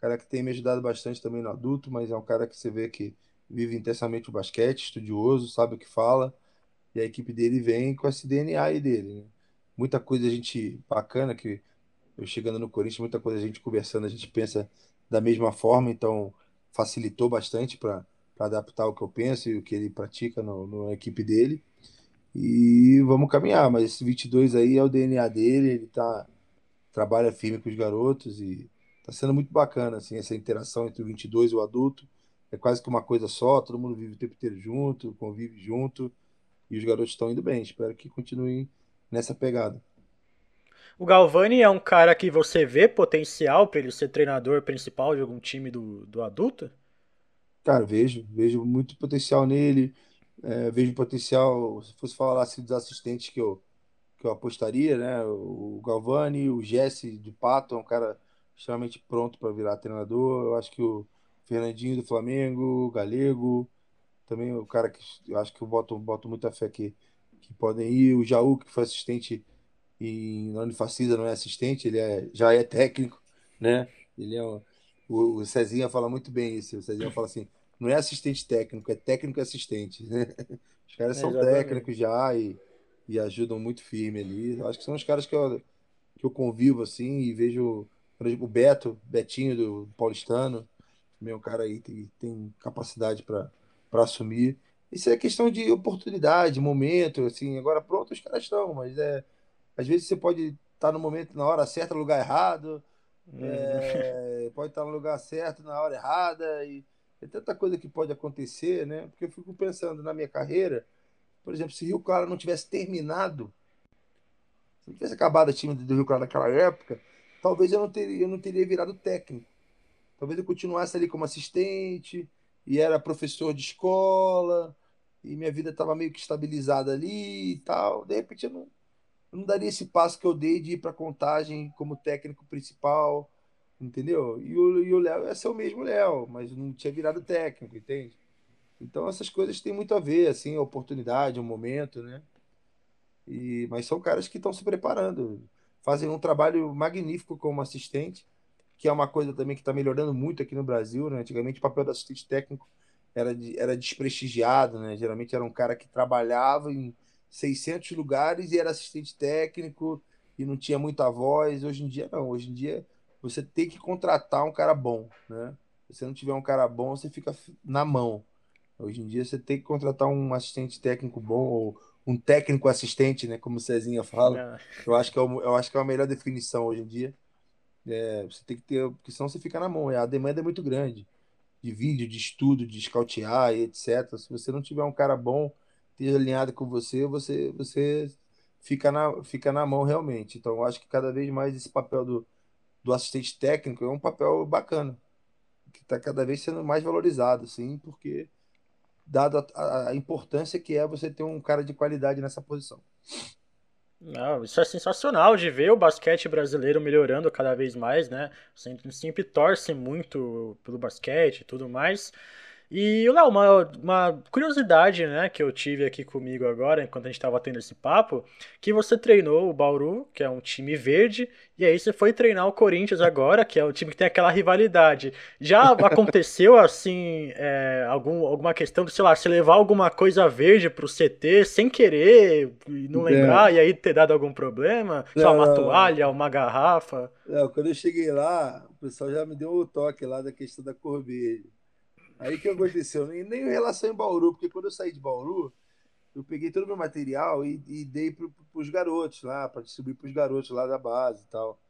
cara que tem me ajudado bastante também no adulto, mas é um cara que você vê que vive intensamente o basquete, estudioso, sabe o que fala, e a equipe dele vem com esse DNA aí dele, né? Muita coisa a gente bacana que eu chegando no Corinthians, muita coisa a gente conversando, a gente pensa da mesma forma, então facilitou bastante para adaptar o que eu penso e o que ele pratica na equipe dele. E vamos caminhar, mas esse 22 aí é o DNA dele, ele tá trabalha firme com os garotos e tá sendo muito bacana assim essa interação entre o 22 e o adulto. É quase que uma coisa só, todo mundo vive o tempo inteiro junto, convive junto e os garotos estão indo bem. Espero que continuem nessa pegada. O Galvani é um cara que você vê potencial para ele ser treinador principal de algum time do, do adulto? Cara, vejo, vejo muito potencial nele. É, vejo potencial, se fosse falar assim, dos assistentes que eu, que eu apostaria, né? O Galvani, o Jesse de Pato, é um cara extremamente pronto para virar treinador. Eu acho que o Fernandinho do Flamengo, o Galego, também o cara que eu acho que eu boto, boto muita fé que, que podem ir. O Jaú, que foi assistente e na Unifacisa não é assistente, ele é, já é técnico, né? Ele é o, o, Cezinha fala muito bem isso. O Cezinha fala assim: não é assistente técnico, é técnico assistente. Né? Os caras são técnicos já e, e ajudam muito firme ali. Acho que são os caras que eu, que eu convivo assim e vejo, por exemplo, o Beto, Betinho do Paulistano, também é um cara aí que tem capacidade para assumir. Isso é questão de oportunidade, momento, assim. Agora, pronto, os caras estão, mas é às vezes você pode estar no momento, na hora certa, no lugar errado. Hum. É, pode estar no lugar certo, na hora errada. E tem tanta coisa que pode acontecer, né? Porque eu fico pensando na minha carreira, por exemplo, se Rio Claro não tivesse terminado, se não tivesse acabado o time do Rio Claro naquela época, talvez eu não teria, eu não teria virado técnico. Talvez eu continuasse ali como assistente e era professor de escola e minha vida estava meio que estabilizada ali e tal. De repente eu não, eu não daria esse passo que eu dei de ir para contagem como técnico principal, entendeu? E o Léo ia ser o mesmo Léo, mas não tinha virado técnico, entende? Então essas coisas têm muito a ver, assim, a oportunidade, o momento, né? E, mas são caras que estão se preparando, fazem um trabalho magnífico como assistente, que é uma coisa também que está melhorando muito aqui no Brasil, né? Antigamente o papel do assistente técnico era, era desprestigiado, né? Geralmente era um cara que trabalhava em 600 lugares e era assistente técnico e não tinha muita voz. Hoje em dia, não. Hoje em dia, você tem que contratar um cara bom, né? Se você não tiver um cara bom, você fica na mão. Hoje em dia, você tem que contratar um assistente técnico bom ou um técnico assistente, né? Como o Cezinha fala. Eu acho que é, o, eu acho que é a melhor definição hoje em dia. É, você tem que ter, porque senão você fica na mão. A demanda é muito grande de vídeo, de estudo, de scoutear e etc. Se você não tiver um cara bom esteja alinhado com você, você você fica na, fica na mão realmente. Então, eu acho que cada vez mais esse papel do, do assistente técnico é um papel bacana, que está cada vez sendo mais valorizado, sim, porque dado a, a, importância que é você ter um cara de qualidade nessa posição. Não, isso é sensacional de ver o basquete brasileiro melhorando cada vez mais, né? Sempre, sempre torce muito pelo basquete e tudo mais. E, Léo, uma, uma curiosidade, né, que eu tive aqui comigo agora, enquanto a gente estava tendo esse papo, que você treinou o Bauru, que é um time verde, e aí você foi treinar o Corinthians agora, que é um time que tem aquela rivalidade. Já aconteceu, assim, é, algum, alguma questão de, sei lá, você levar alguma coisa verde pro CT sem querer e não lembrar, é. e aí ter dado algum problema? Sei lá, uma toalha, uma garrafa? Não, quando eu cheguei lá, o pessoal já me deu o um toque lá da questão da cor verde. Aí que aconteceu? Nem, nem em relação em Bauru, porque quando eu saí de Bauru, eu peguei todo o meu material e, e dei para os garotos lá, para distribuir para os garotos lá da base e tal.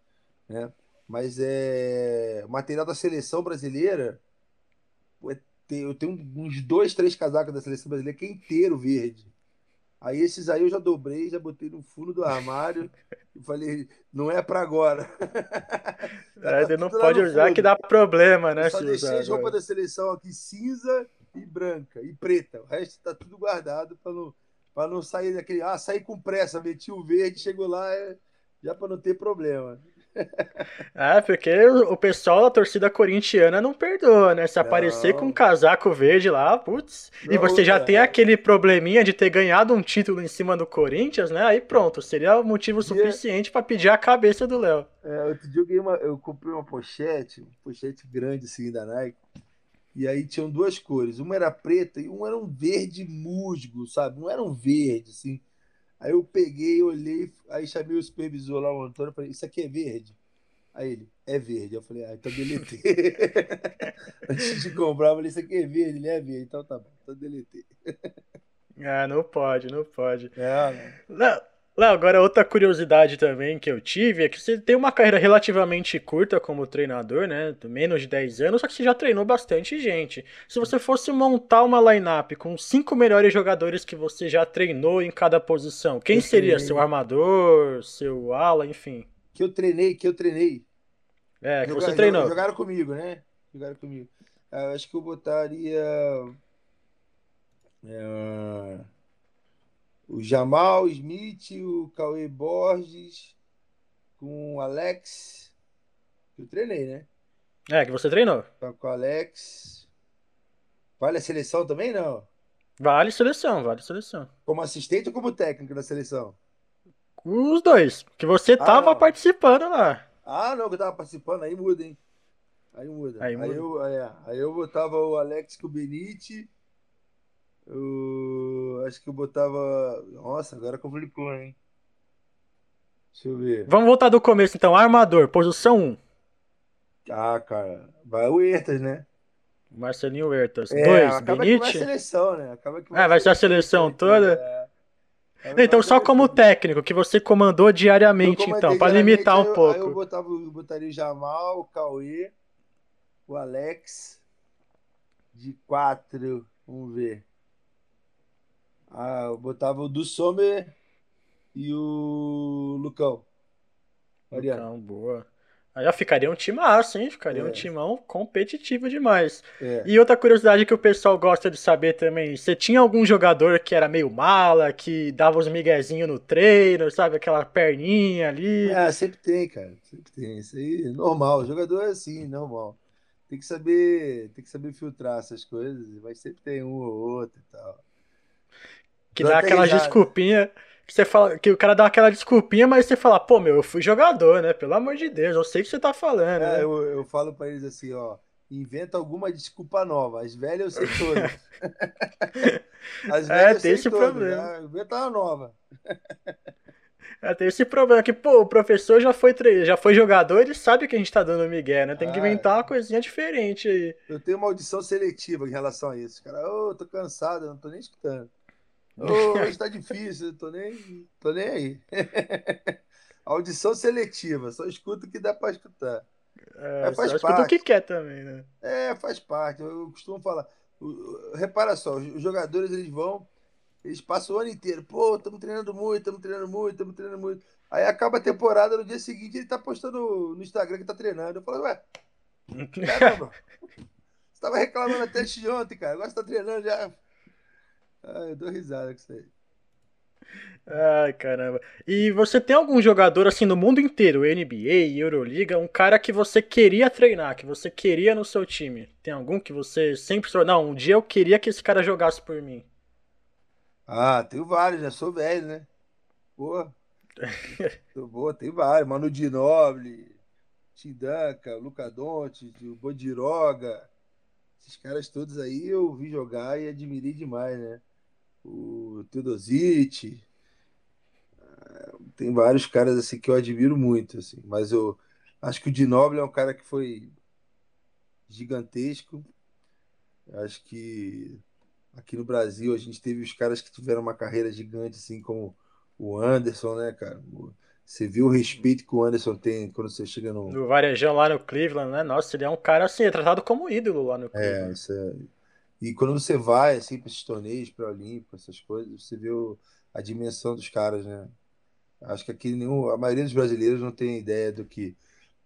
Né? Mas é, o material da seleção brasileira, é eu tenho uns dois, três casacos da seleção brasileira que é inteiro verde. Aí esses aí eu já dobrei, já botei no fundo do armário e falei, não é para agora. É, tá não pode usar que dá problema, né? Eu só deixei as roupas da seleção aqui cinza e branca e preta. O resto tá tudo guardado para não, pra não sair daquele. Ah, sair com pressa, meti o verde, chegou lá, é, já para não ter problema. Ah, porque o pessoal da torcida corintiana não perdoa, né? Se aparecer não. com um casaco verde lá, putz. Não, e você já tem aquele probleminha de ter ganhado um título em cima do Corinthians, né? Aí pronto, seria motivo suficiente para pedir a cabeça do Léo. É, outro dia eu, uma, eu comprei uma pochete, uma pochete grande assim da Nike. E aí tinham duas cores, uma era preta e uma era um verde musgo, sabe? Não era um verde, assim. Aí eu peguei, olhei, aí chamei o supervisor lá, o Antônio, falei, isso aqui é verde? Aí ele, é verde. Eu falei, ah, então deletei. Antes de comprar, eu falei, isso aqui é verde, ele é verde. Então tá bom, então deletei. ah, não pode, não pode. É, não. Não, agora outra curiosidade também que eu tive é que você tem uma carreira relativamente curta como treinador, né? Menos de 10 anos, só que você já treinou bastante gente. Se você fosse montar uma lineup com cinco melhores jogadores que você já treinou em cada posição, quem seria seu armador, seu ala, enfim? Que eu treinei, que eu treinei. É, que você treinou. Jogaram comigo, né? Jogaram comigo. Eu ah, acho que eu botaria. É o Jamal Smith, o Cauê Borges, com o Alex, que eu treinei, né? É, que você treinou. Com o Alex. Vale a seleção também, não? Vale seleção, vale seleção. Como assistente ou como técnico da seleção? Os dois, que você ah, tava participando lá. Ah, não, que eu tava participando, aí muda, hein? Aí muda. Aí, muda. aí eu, é, aí eu botava o Alex com o Benite eu acho que eu botava. Nossa, agora complicou, hein? Deixa eu ver. Vamos voltar do começo então. Armador, posição 1. Ah, cara. Vai o Hertas, né? Marcelinho Hertas. 2. É, acaba Benite. que vai a seleção, né? Acaba que vai, ah, vai ser a seleção toda? É. Então, só como técnico, que você comandou diariamente, então, para limitar um pouco. Aí eu, botava, eu botaria o Jamal, o Cauê, o Alex, de 4, vamos ver. Ah, eu botava o do Sommer e o Lucão. Mariano. Lucão, boa. Aí ficaria um timaço, hein? Ficaria é. um timão competitivo demais. É. E outra curiosidade que o pessoal gosta de saber também, você tinha algum jogador que era meio mala, que dava os miguezinhos no treino, sabe? Aquela perninha ali. Ah, sempre tem, cara. Sempre tem. Isso aí é normal. O jogador é assim, normal. Tem que saber, tem que saber filtrar essas coisas, mas sempre tem um ou outro e tal. Que dá aquela desculpinha que você fala que o cara dá aquela desculpinha, mas você fala, pô, meu, eu fui jogador, né? Pelo amor de Deus, eu sei o que você tá falando. É, né? eu, eu falo para eles assim, ó, inventa alguma desculpa nova. As velhas eu sei todas. As é, velhas é, tem esse todas, problema. Né? Inventa uma nova. É, tem esse problema que, pô, o professor já foi já foi jogador, ele sabe que a gente tá dando migué, né? Tem que ah, inventar uma coisinha diferente aí. Eu tenho uma audição seletiva em relação a isso, cara. Ô, oh, tô cansado, não tô nem escutando. Oh, hoje tá difícil, tô nem, tô nem aí. Audição seletiva, só escuta o que dá pra escutar. É, faz só parte. o que quer também, né? É, faz parte. Eu costumo falar. Repara só, os jogadores eles vão, eles passam o ano inteiro. Pô, estamos treinando muito, estamos treinando muito, estamos treinando muito. Aí acaba a temporada, no dia seguinte ele tá postando no Instagram que tá treinando. Eu falo, ué, caramba, você tava reclamando até de ontem, cara. Agora você tá treinando já. Ah, eu dou risada com isso aí. Ai, caramba. E você tem algum jogador assim no mundo inteiro, NBA, Euroliga, um cara que você queria treinar, que você queria no seu time? Tem algum que você sempre falou, não, um dia eu queria que esse cara jogasse por mim? Ah, tenho vários, já sou velho, né? Pô. boa, tem vários. Manu Dinoble, Tindanka, Luca Donte, o Bodiroga. Esses caras todos aí eu vi jogar e admirei demais, né? O Teodosic. Tem vários caras assim que eu admiro muito, assim, mas eu acho que o Dinoble é um cara que foi gigantesco. Eu acho que aqui no Brasil a gente teve os caras que tiveram uma carreira gigante, assim como o Anderson, né, cara? Você viu o respeito que o Anderson tem quando você chega no. No Varejão lá no Cleveland, né? Nossa, ele é um cara assim, é tratado como ídolo lá no é, Cleveland. É, isso é e quando você vai assim, para esses torneios, para Olímpico, essas coisas, você vê o, a dimensão dos caras, né? Acho que aqui nenhum, a maioria dos brasileiros não tem ideia do que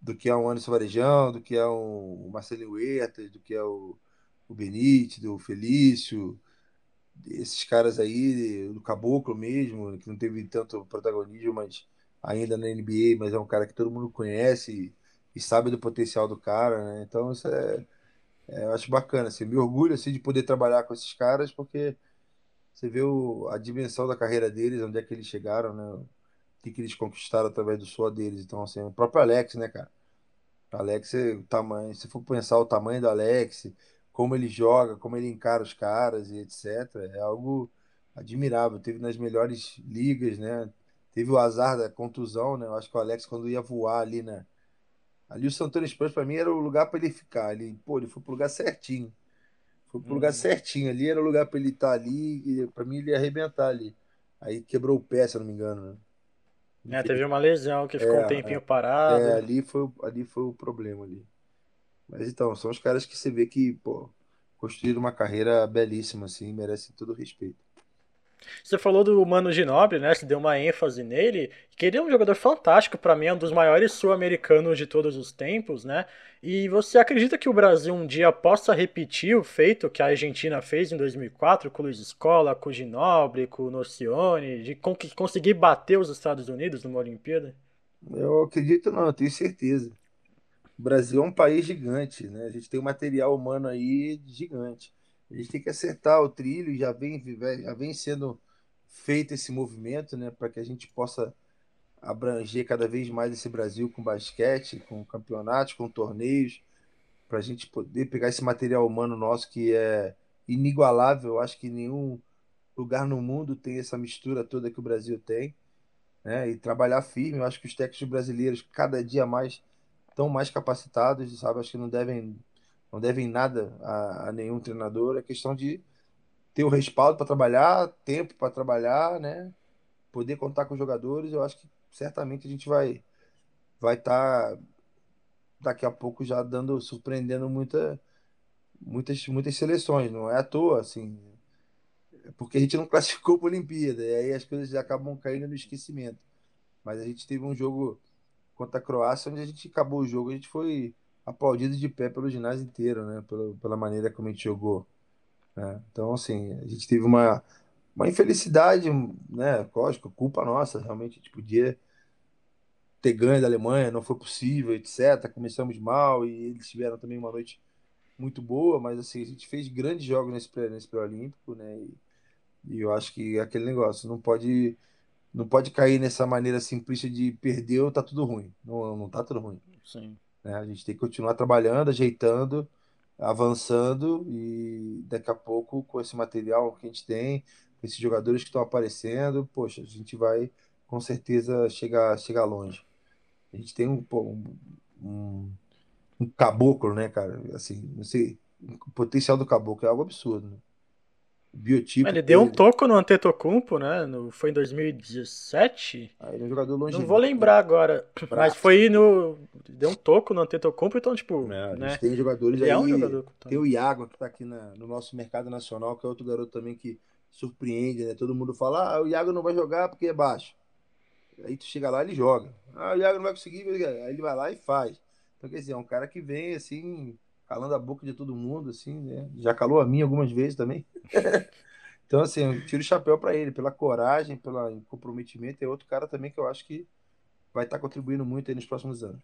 do que é um Anderson Varejão, do que é um, Marcelo Huertas, do que é o, o Benite, do Felício, esses caras aí, do Caboclo mesmo, que não teve tanto protagonismo, mas ainda na NBA, mas é um cara que todo mundo conhece e, e sabe do potencial do cara, né? Então isso é é, eu acho bacana, assim, me orgulho assim, de poder trabalhar com esses caras, porque você vê o, a dimensão da carreira deles, onde é que eles chegaram, né? O que, que eles conquistaram através do suor deles. Então, assim, o próprio Alex, né, cara? Alex, o tamanho, se for pensar o tamanho do Alex, como ele joga, como ele encara os caras e etc., é algo admirável. Teve nas melhores ligas, né? Teve o azar da contusão, né? Eu acho que o Alex, quando ia voar ali, né? Ali o Santana Spurs, para mim, era o lugar para ele ficar. Ele, pô, ele foi pro lugar certinho. Foi pro uhum. lugar certinho. Ali era o lugar para ele estar tá ali. Para mim, ele ia arrebentar ali. Aí quebrou o pé, se eu não me engano, né? É, teve uma lesão que ficou é, um tempinho é, parado. É, ali foi, ali foi o problema ali. Mas então, são os caras que você vê que, pô, construíram uma carreira belíssima, assim, merecem todo o respeito. Você falou do Mano Ginóbili, né? Você deu uma ênfase nele. Que ele é um jogador fantástico, para mim é um dos maiores sul-americanos de todos os tempos, né? E você acredita que o Brasil um dia possa repetir o feito que a Argentina fez em 2004 com o Luiz Escola, com o Ginóbili, com o Nocione, de conseguir bater os Estados Unidos numa Olimpíada? Eu acredito não, eu tenho certeza. O Brasil é um país gigante, né? A gente tem um material humano aí gigante. A gente tem que acertar o trilho, já vem, já vem sendo feito esse movimento, né, para que a gente possa abranger cada vez mais esse Brasil com basquete, com campeonatos, com torneios, para a gente poder pegar esse material humano nosso que é inigualável. Eu acho que nenhum lugar no mundo tem essa mistura toda que o Brasil tem, né? E trabalhar firme. Eu acho que os técnicos brasileiros cada dia mais estão mais capacitados, sabe? Acho que não devem não devem nada a, a nenhum treinador. É questão de ter o respaldo para trabalhar, tempo para trabalhar, né? Poder contar com os jogadores. Eu acho que certamente a gente vai vai estar tá, daqui a pouco já dando surpreendendo muita muitas muitas seleções, não é à toa assim, porque a gente não classificou para a Olimpíada, e aí as coisas acabam caindo no esquecimento. Mas a gente teve um jogo contra a Croácia, onde a gente acabou o jogo, a gente foi aplaudido de pé pelo ginásio inteiro, né? Pela, pela maneira como a gente jogou. Né? Então, assim, a gente teve uma, uma infelicidade, né? Lógico, culpa nossa, realmente, a gente podia ter ganho da Alemanha, não foi possível, etc. Começamos mal e eles tiveram também uma noite muito boa, mas assim, a gente fez grandes jogos nesse pré, nesse pré-olímpico, né? E, e, eu acho que aquele negócio não pode não pode cair nessa maneira simplista de perdeu, tá tudo ruim. Não, não tá tudo ruim. Sim. Né? A gente tem que continuar trabalhando, ajeitando, avançando e daqui a pouco com esse material que a gente tem, com esses jogadores que estão aparecendo, poxa, a gente vai com certeza chegar chegar longe. A gente tem um, um, um caboclo, né, cara? Assim, não sei, o potencial do caboclo é algo absurdo, né? Biotipo. Ele deu um toco no Antetokounmpo, né? No, foi em 2017. Ah, ele é um jogador longe. Não vou lembrar agora, mas foi no deu um toco no Antetokounmpo, então tipo, é, né? tem jogadores ele aí. É um jogador, tem o Iago que tá aqui na, no nosso mercado nacional, que é outro garoto também que surpreende, né? Todo mundo fala: "Ah, o Iago não vai jogar porque é baixo". Aí tu chega lá, ele joga. Ah, o Iago não vai conseguir, aí ele vai lá e faz. Então, quer dizer, é um cara que vem assim, calando a boca de todo mundo, assim, né? Já calou a mim algumas vezes também. então, assim, eu tiro o chapéu para ele, pela coragem, pelo comprometimento. É outro cara também que eu acho que vai estar tá contribuindo muito aí nos próximos anos.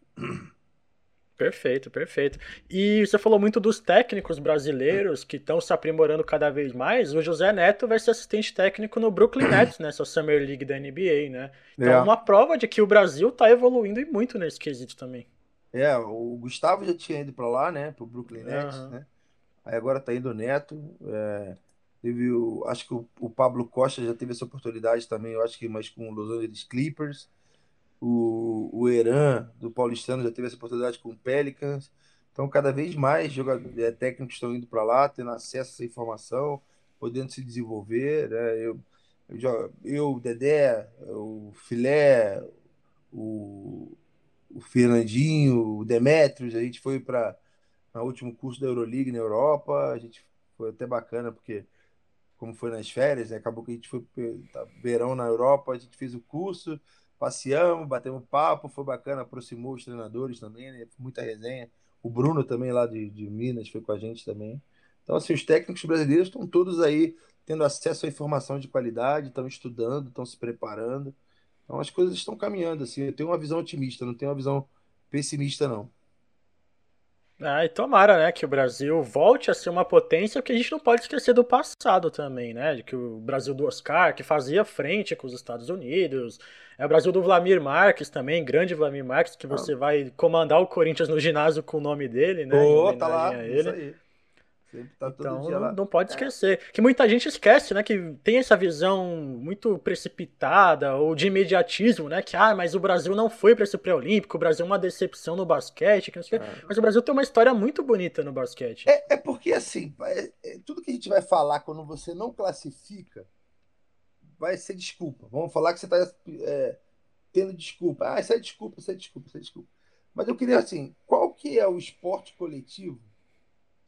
Perfeito, perfeito. E você falou muito dos técnicos brasileiros que estão se aprimorando cada vez mais. O José Neto vai ser assistente técnico no Brooklyn Nets, nessa Summer League da NBA, né? Então, é uma prova de que o Brasil está evoluindo e muito nesse quesito também. É, o Gustavo já tinha ido para lá, né? Pro Brooklyn Nets, uhum. né? Aí agora tá indo o Neto. É, teve o, acho que o, o, Pablo Costa já teve essa oportunidade também, eu acho que mais com o Los Angeles Clippers. O, o Eran, do Paulistano, já teve essa oportunidade com o Pelicans. Então, cada vez mais jogadores, é, técnicos estão indo para lá, tendo acesso a essa informação, podendo se desenvolver. Né? Eu, eu, eu, o Dedé, o Filé, o o Fernandinho, o Demetrios, a gente foi para o último curso da Euroleague na Europa, a gente foi até bacana, porque como foi nas férias, né, acabou que a gente foi tá, verão na Europa, a gente fez o curso, passeamos, batemos papo, foi bacana, aproximou os treinadores também, né, muita resenha. O Bruno também lá de, de Minas foi com a gente também. Então, assim, os técnicos brasileiros estão todos aí tendo acesso à informação de qualidade, estão estudando, estão se preparando. Então as coisas estão caminhando, assim. Eu tenho uma visão otimista, não tenho uma visão pessimista, não. Ah, e tomara, né, que o Brasil volte a ser uma potência, porque a gente não pode esquecer do passado também, né, de que o Brasil do Oscar, que fazia frente com os Estados Unidos, é o Brasil do Vladimir Marques também, grande Vladimir Marques, que você ah. vai comandar o Corinthians no ginásio com o nome dele, né, Pô, tá lá, isso aí. Tá então não, não, pode é. esquecer. Que muita gente esquece, né? Que tem essa visão muito precipitada ou de imediatismo, né? Que, ah, mas o Brasil não foi para esse pré-olímpico, o Brasil é uma decepção no basquete, que não sei é. Mas o Brasil tem uma história muito bonita no basquete. É, é porque, assim, é, é, tudo que a gente vai falar quando você não classifica vai ser desculpa. Vamos falar que você está é, tendo desculpa. Ah, isso é desculpa, isso é desculpa, isso é desculpa. Mas eu queria, assim, qual que é o esporte coletivo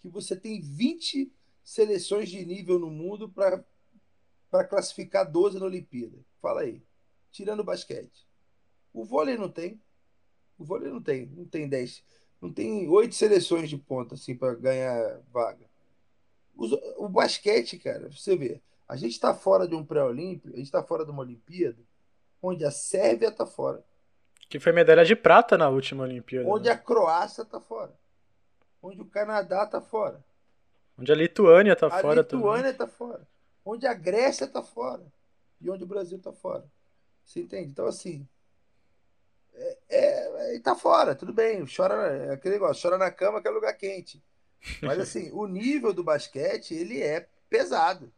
que você tem 20 seleções de nível no mundo para classificar 12 na Olimpíada. Fala aí. Tirando o basquete. O vôlei não tem. O vôlei não tem. Não tem 10. Não tem oito seleções de ponta assim para ganhar vaga. O, o basquete, cara, você vê. A gente está fora de um pré-olímpico, a gente está fora de uma Olimpíada, onde a Sérvia está fora. Que foi medalha de prata na última Olimpíada. Onde né? a Croácia está fora onde o Canadá está fora. Onde a Lituânia está fora também. A Lituânia está fora. Onde a Grécia está fora. E onde o Brasil está fora. Você entende? Então, assim. É, é, é, tá fora, tudo bem. Chora, é aquele negócio, chora na cama que é lugar quente. Mas, assim, o nível do basquete, ele é pesado.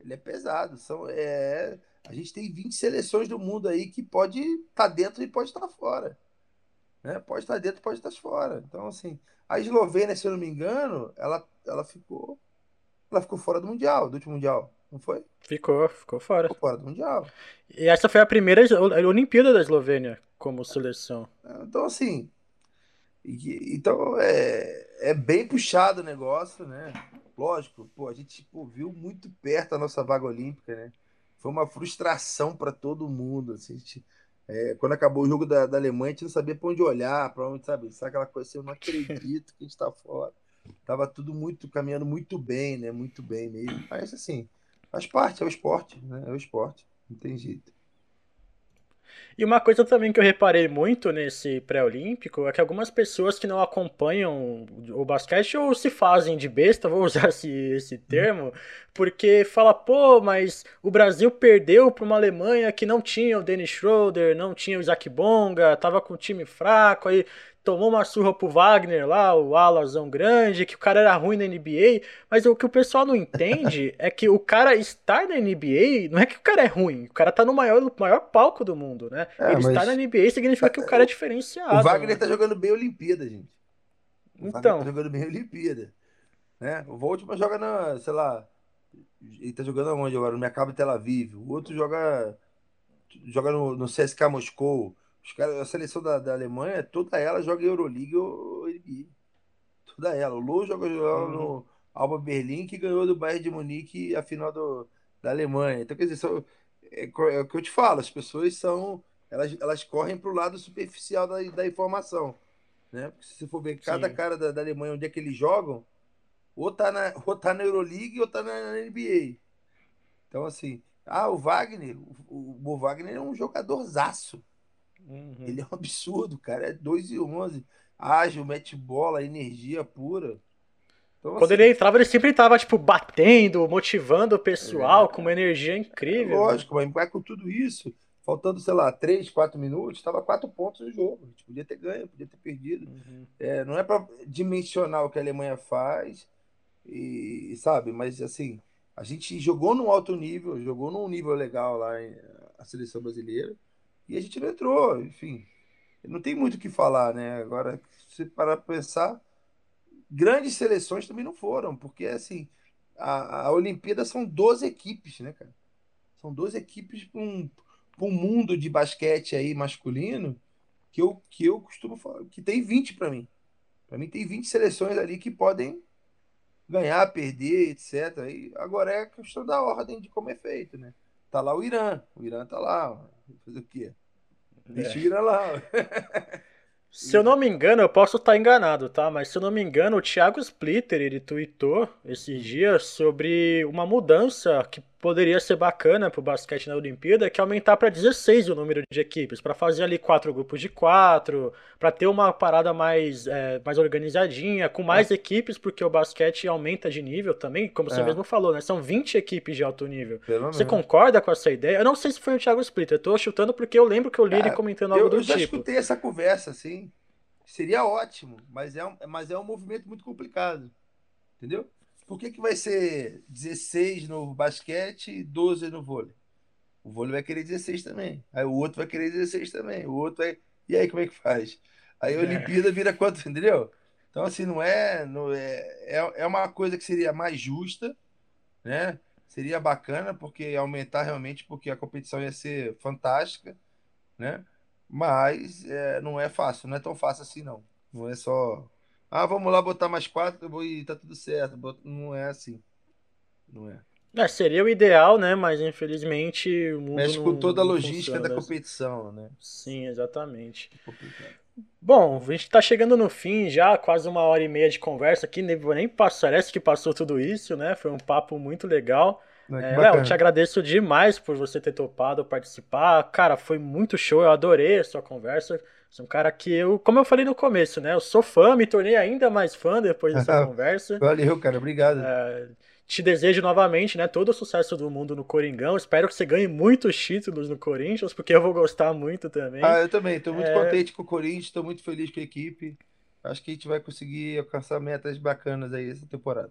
Ele é pesado. São, é, a gente tem 20 seleções do mundo aí que pode estar tá dentro e pode estar tá fora. Né? Pode estar dentro, pode estar fora. Então, assim, a Eslovênia, se eu não me engano, ela, ela ficou. Ela ficou fora do Mundial, do último Mundial, não foi? Ficou, ficou fora. Ficou fora do Mundial. E essa foi a primeira Olimpíada da Eslovênia como seleção. Então, assim. Então, é, é bem puxado o negócio, né? Lógico, pô, a gente pô, viu muito perto a nossa vaga olímpica, né? Foi uma frustração para todo mundo. Assim, a gente É, quando acabou o jogo da, da Alemanha, a gente não sabia para onde olhar, para onde, sabe? Sabe aquela coisa assim, eu não acredito que a gente está fora. Tava tudo muito, caminhando muito bem, né? Muito bem mesmo. Mas assim, faz parte, é o esporte, né? É o esporte, não tem jeito. E uma coisa também que eu reparei muito nesse pré-olímpico é que algumas pessoas que não acompanham o basquete ou se fazem de besta, vou usar esse, esse termo, porque fala, pô, mas o Brasil perdeu para uma Alemanha que não tinha o Dennis Schroeder, não tinha o Isaac Bonga, tava com um time fraco, aí tomou uma surra pro Wagner lá, o Alazão grande, que o cara era ruim na NBA, mas o que o pessoal não entende é que o cara estar na NBA não é que o cara é ruim, o cara tá no maior, no maior palco do mundo, né? É, Ele estar na NBA significa que o cara é diferenciado. O Wagner né? tá jogando bem a Olimpíada, gente. O então. Wagner tá jogando bem a Olimpíada. Né? O Voltman joga na, sei lá, ele tá jogando onde agora? No Mercado Tel Aviv. O outro joga joga no, no CSK Moscou. Os cara, a seleção da, da Alemanha, toda ela joga Euroleague ou NBA. Toda ela. O Lou joga, uhum. no Alba Berlim, que ganhou do Bayern de Munique a final do, da Alemanha. Então, quer dizer, são, é, é, o que eu te falo, as pessoas são. Elas, elas correm para o lado superficial da, da informação. Né? Porque se você for ver cada Sim. cara da, da Alemanha, onde é que eles jogam, ou tá na, ou tá na Euroleague ou tá na, na NBA. Então, assim, ah, o Wagner, o, o Wagner é um jogador zaço. Uhum. Ele é um absurdo, cara. É 2 e 11. Ágil, mete bola, energia pura. Então, Quando assim, ele entrava, ele sempre estava tipo, batendo, motivando o pessoal, é, com uma energia incrível. É lógico, né? mas com tudo isso. Faltando, sei lá, 3, 4 minutos, estava 4 pontos no jogo. A gente podia ter ganho, podia ter perdido. Uhum. É, não é para dimensionar o que a Alemanha faz, e sabe, mas assim, a gente jogou num alto nível, jogou num nível legal lá a seleção brasileira. E a gente não entrou, enfim. Não tem muito o que falar, né? Agora, se parar para pensar, grandes seleções também não foram, porque assim, a, a Olimpíada são 12 equipes, né, cara? São 12 equipes para um, um mundo de basquete aí masculino que eu, que eu costumo falar, que tem 20 para mim. Para mim tem 20 seleções ali que podem ganhar, perder, etc. E agora é a questão da ordem de como é feito, né? Tá lá o Irã, o Irã tá lá, fazer o quê? Deixa o Irã lá. Se eu não me engano, eu posso estar enganado, tá? Mas se eu não me engano, o Thiago Splitter, ele tweetou esses dias sobre uma mudança que poderia ser bacana pro basquete na Olimpíada, que é aumentar para 16 o número de equipes, para fazer ali quatro grupos de quatro, para ter uma parada mais, é, mais organizadinha, com mais é. equipes, porque o basquete aumenta de nível também, como você é. mesmo falou, né? São 20 equipes de alto nível. Pelo você mesmo. concorda com essa ideia? Eu não sei se foi o Thiago Splitter, eu tô chutando porque eu lembro que eu li ele comentando algo eu, do tipo. Eu já escutei essa conversa, assim. Seria ótimo, mas é, um, mas é um movimento muito complicado. Entendeu? Por que, que vai ser 16 no basquete e 12 no vôlei? O vôlei vai querer 16 também. Aí o outro vai querer 16 também. O outro vai. E aí como é que faz? Aí a é. Olimpíada vira quanto, entendeu? Então, assim, não é, não é, é. É uma coisa que seria mais justa, né? Seria bacana, porque aumentar realmente, porque a competição ia ser fantástica, né? Mas é, não é fácil, não é tão fácil assim, não. Não é só. Ah, vamos lá botar mais quatro e tá tudo certo. Não é assim. Não é. É, seria o ideal, né? Mas infelizmente o mundo Mexe com toda a logística da competição, né? Sim, exatamente. Bom, a gente tá chegando no fim já, quase uma hora e meia de conversa aqui, nem, nem parece que passou tudo isso, né? Foi um papo muito legal. É, Léo, te agradeço demais por você ter topado participar. Cara, foi muito show, eu adorei a sua conversa. Você é um cara que eu, como eu falei no começo, né? Eu sou fã, me tornei ainda mais fã depois dessa conversa. Valeu, cara, obrigado. É, te desejo novamente, né, todo o sucesso do mundo no Coringão. Espero que você ganhe muitos títulos no Corinthians, porque eu vou gostar muito também. Ah, eu também. Estou muito é... contente com o Corinthians, estou muito feliz com a equipe. Acho que a gente vai conseguir alcançar metas bacanas aí essa temporada.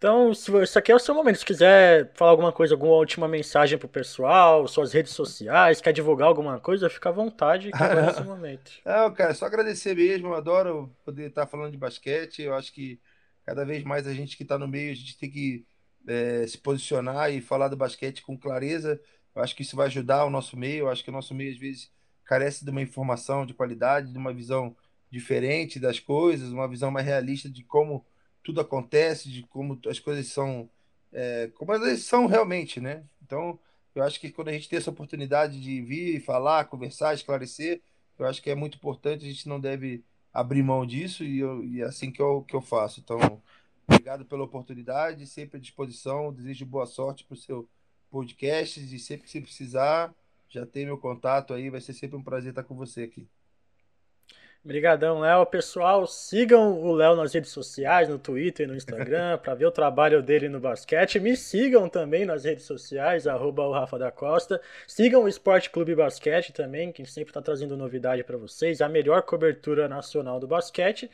Então, se isso aqui é o seu momento. Se quiser falar alguma coisa, alguma última mensagem pro pessoal, suas redes sociais, quer divulgar alguma coisa, fica à vontade que agora é esse momento. Não, cara, só agradecer mesmo. Eu adoro poder estar falando de basquete. Eu acho que cada vez mais a gente que está no meio, a gente tem que é, se posicionar e falar do basquete com clareza. Eu acho que isso vai ajudar o nosso meio. Eu acho que o nosso meio, às vezes, carece de uma informação de qualidade, de uma visão diferente das coisas, uma visão mais realista de como tudo acontece, de como as coisas são, é, como elas são realmente, né? Então, Eu acho que quando a gente tem essa oportunidade de vir, falar, conversar, esclarecer, eu acho que é muito importante, a gente não deve abrir mão disso e, eu, e é assim que eu, que eu faço. Então, obrigado pela oportunidade, sempre à disposição, desejo boa sorte para o seu podcast e sempre que você precisar, já tem meu contato aí, vai ser sempre um prazer estar com você aqui. Obrigadão, Léo. Pessoal, sigam o Léo nas redes sociais, no Twitter e no Instagram, para ver o trabalho dele no basquete. Me sigam também nas redes sociais, arroba o Rafa da Costa. Sigam o Esporte Clube Basquete também, que sempre está trazendo novidade para vocês, a melhor cobertura nacional do basquete.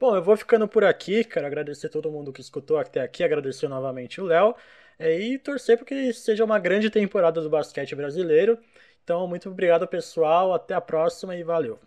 Bom, eu vou ficando por aqui, quero agradecer todo mundo que escutou até aqui, agradecer novamente o Léo é, e torcer para que seja uma grande temporada do basquete brasileiro. Então, muito obrigado, pessoal. Até a próxima e valeu.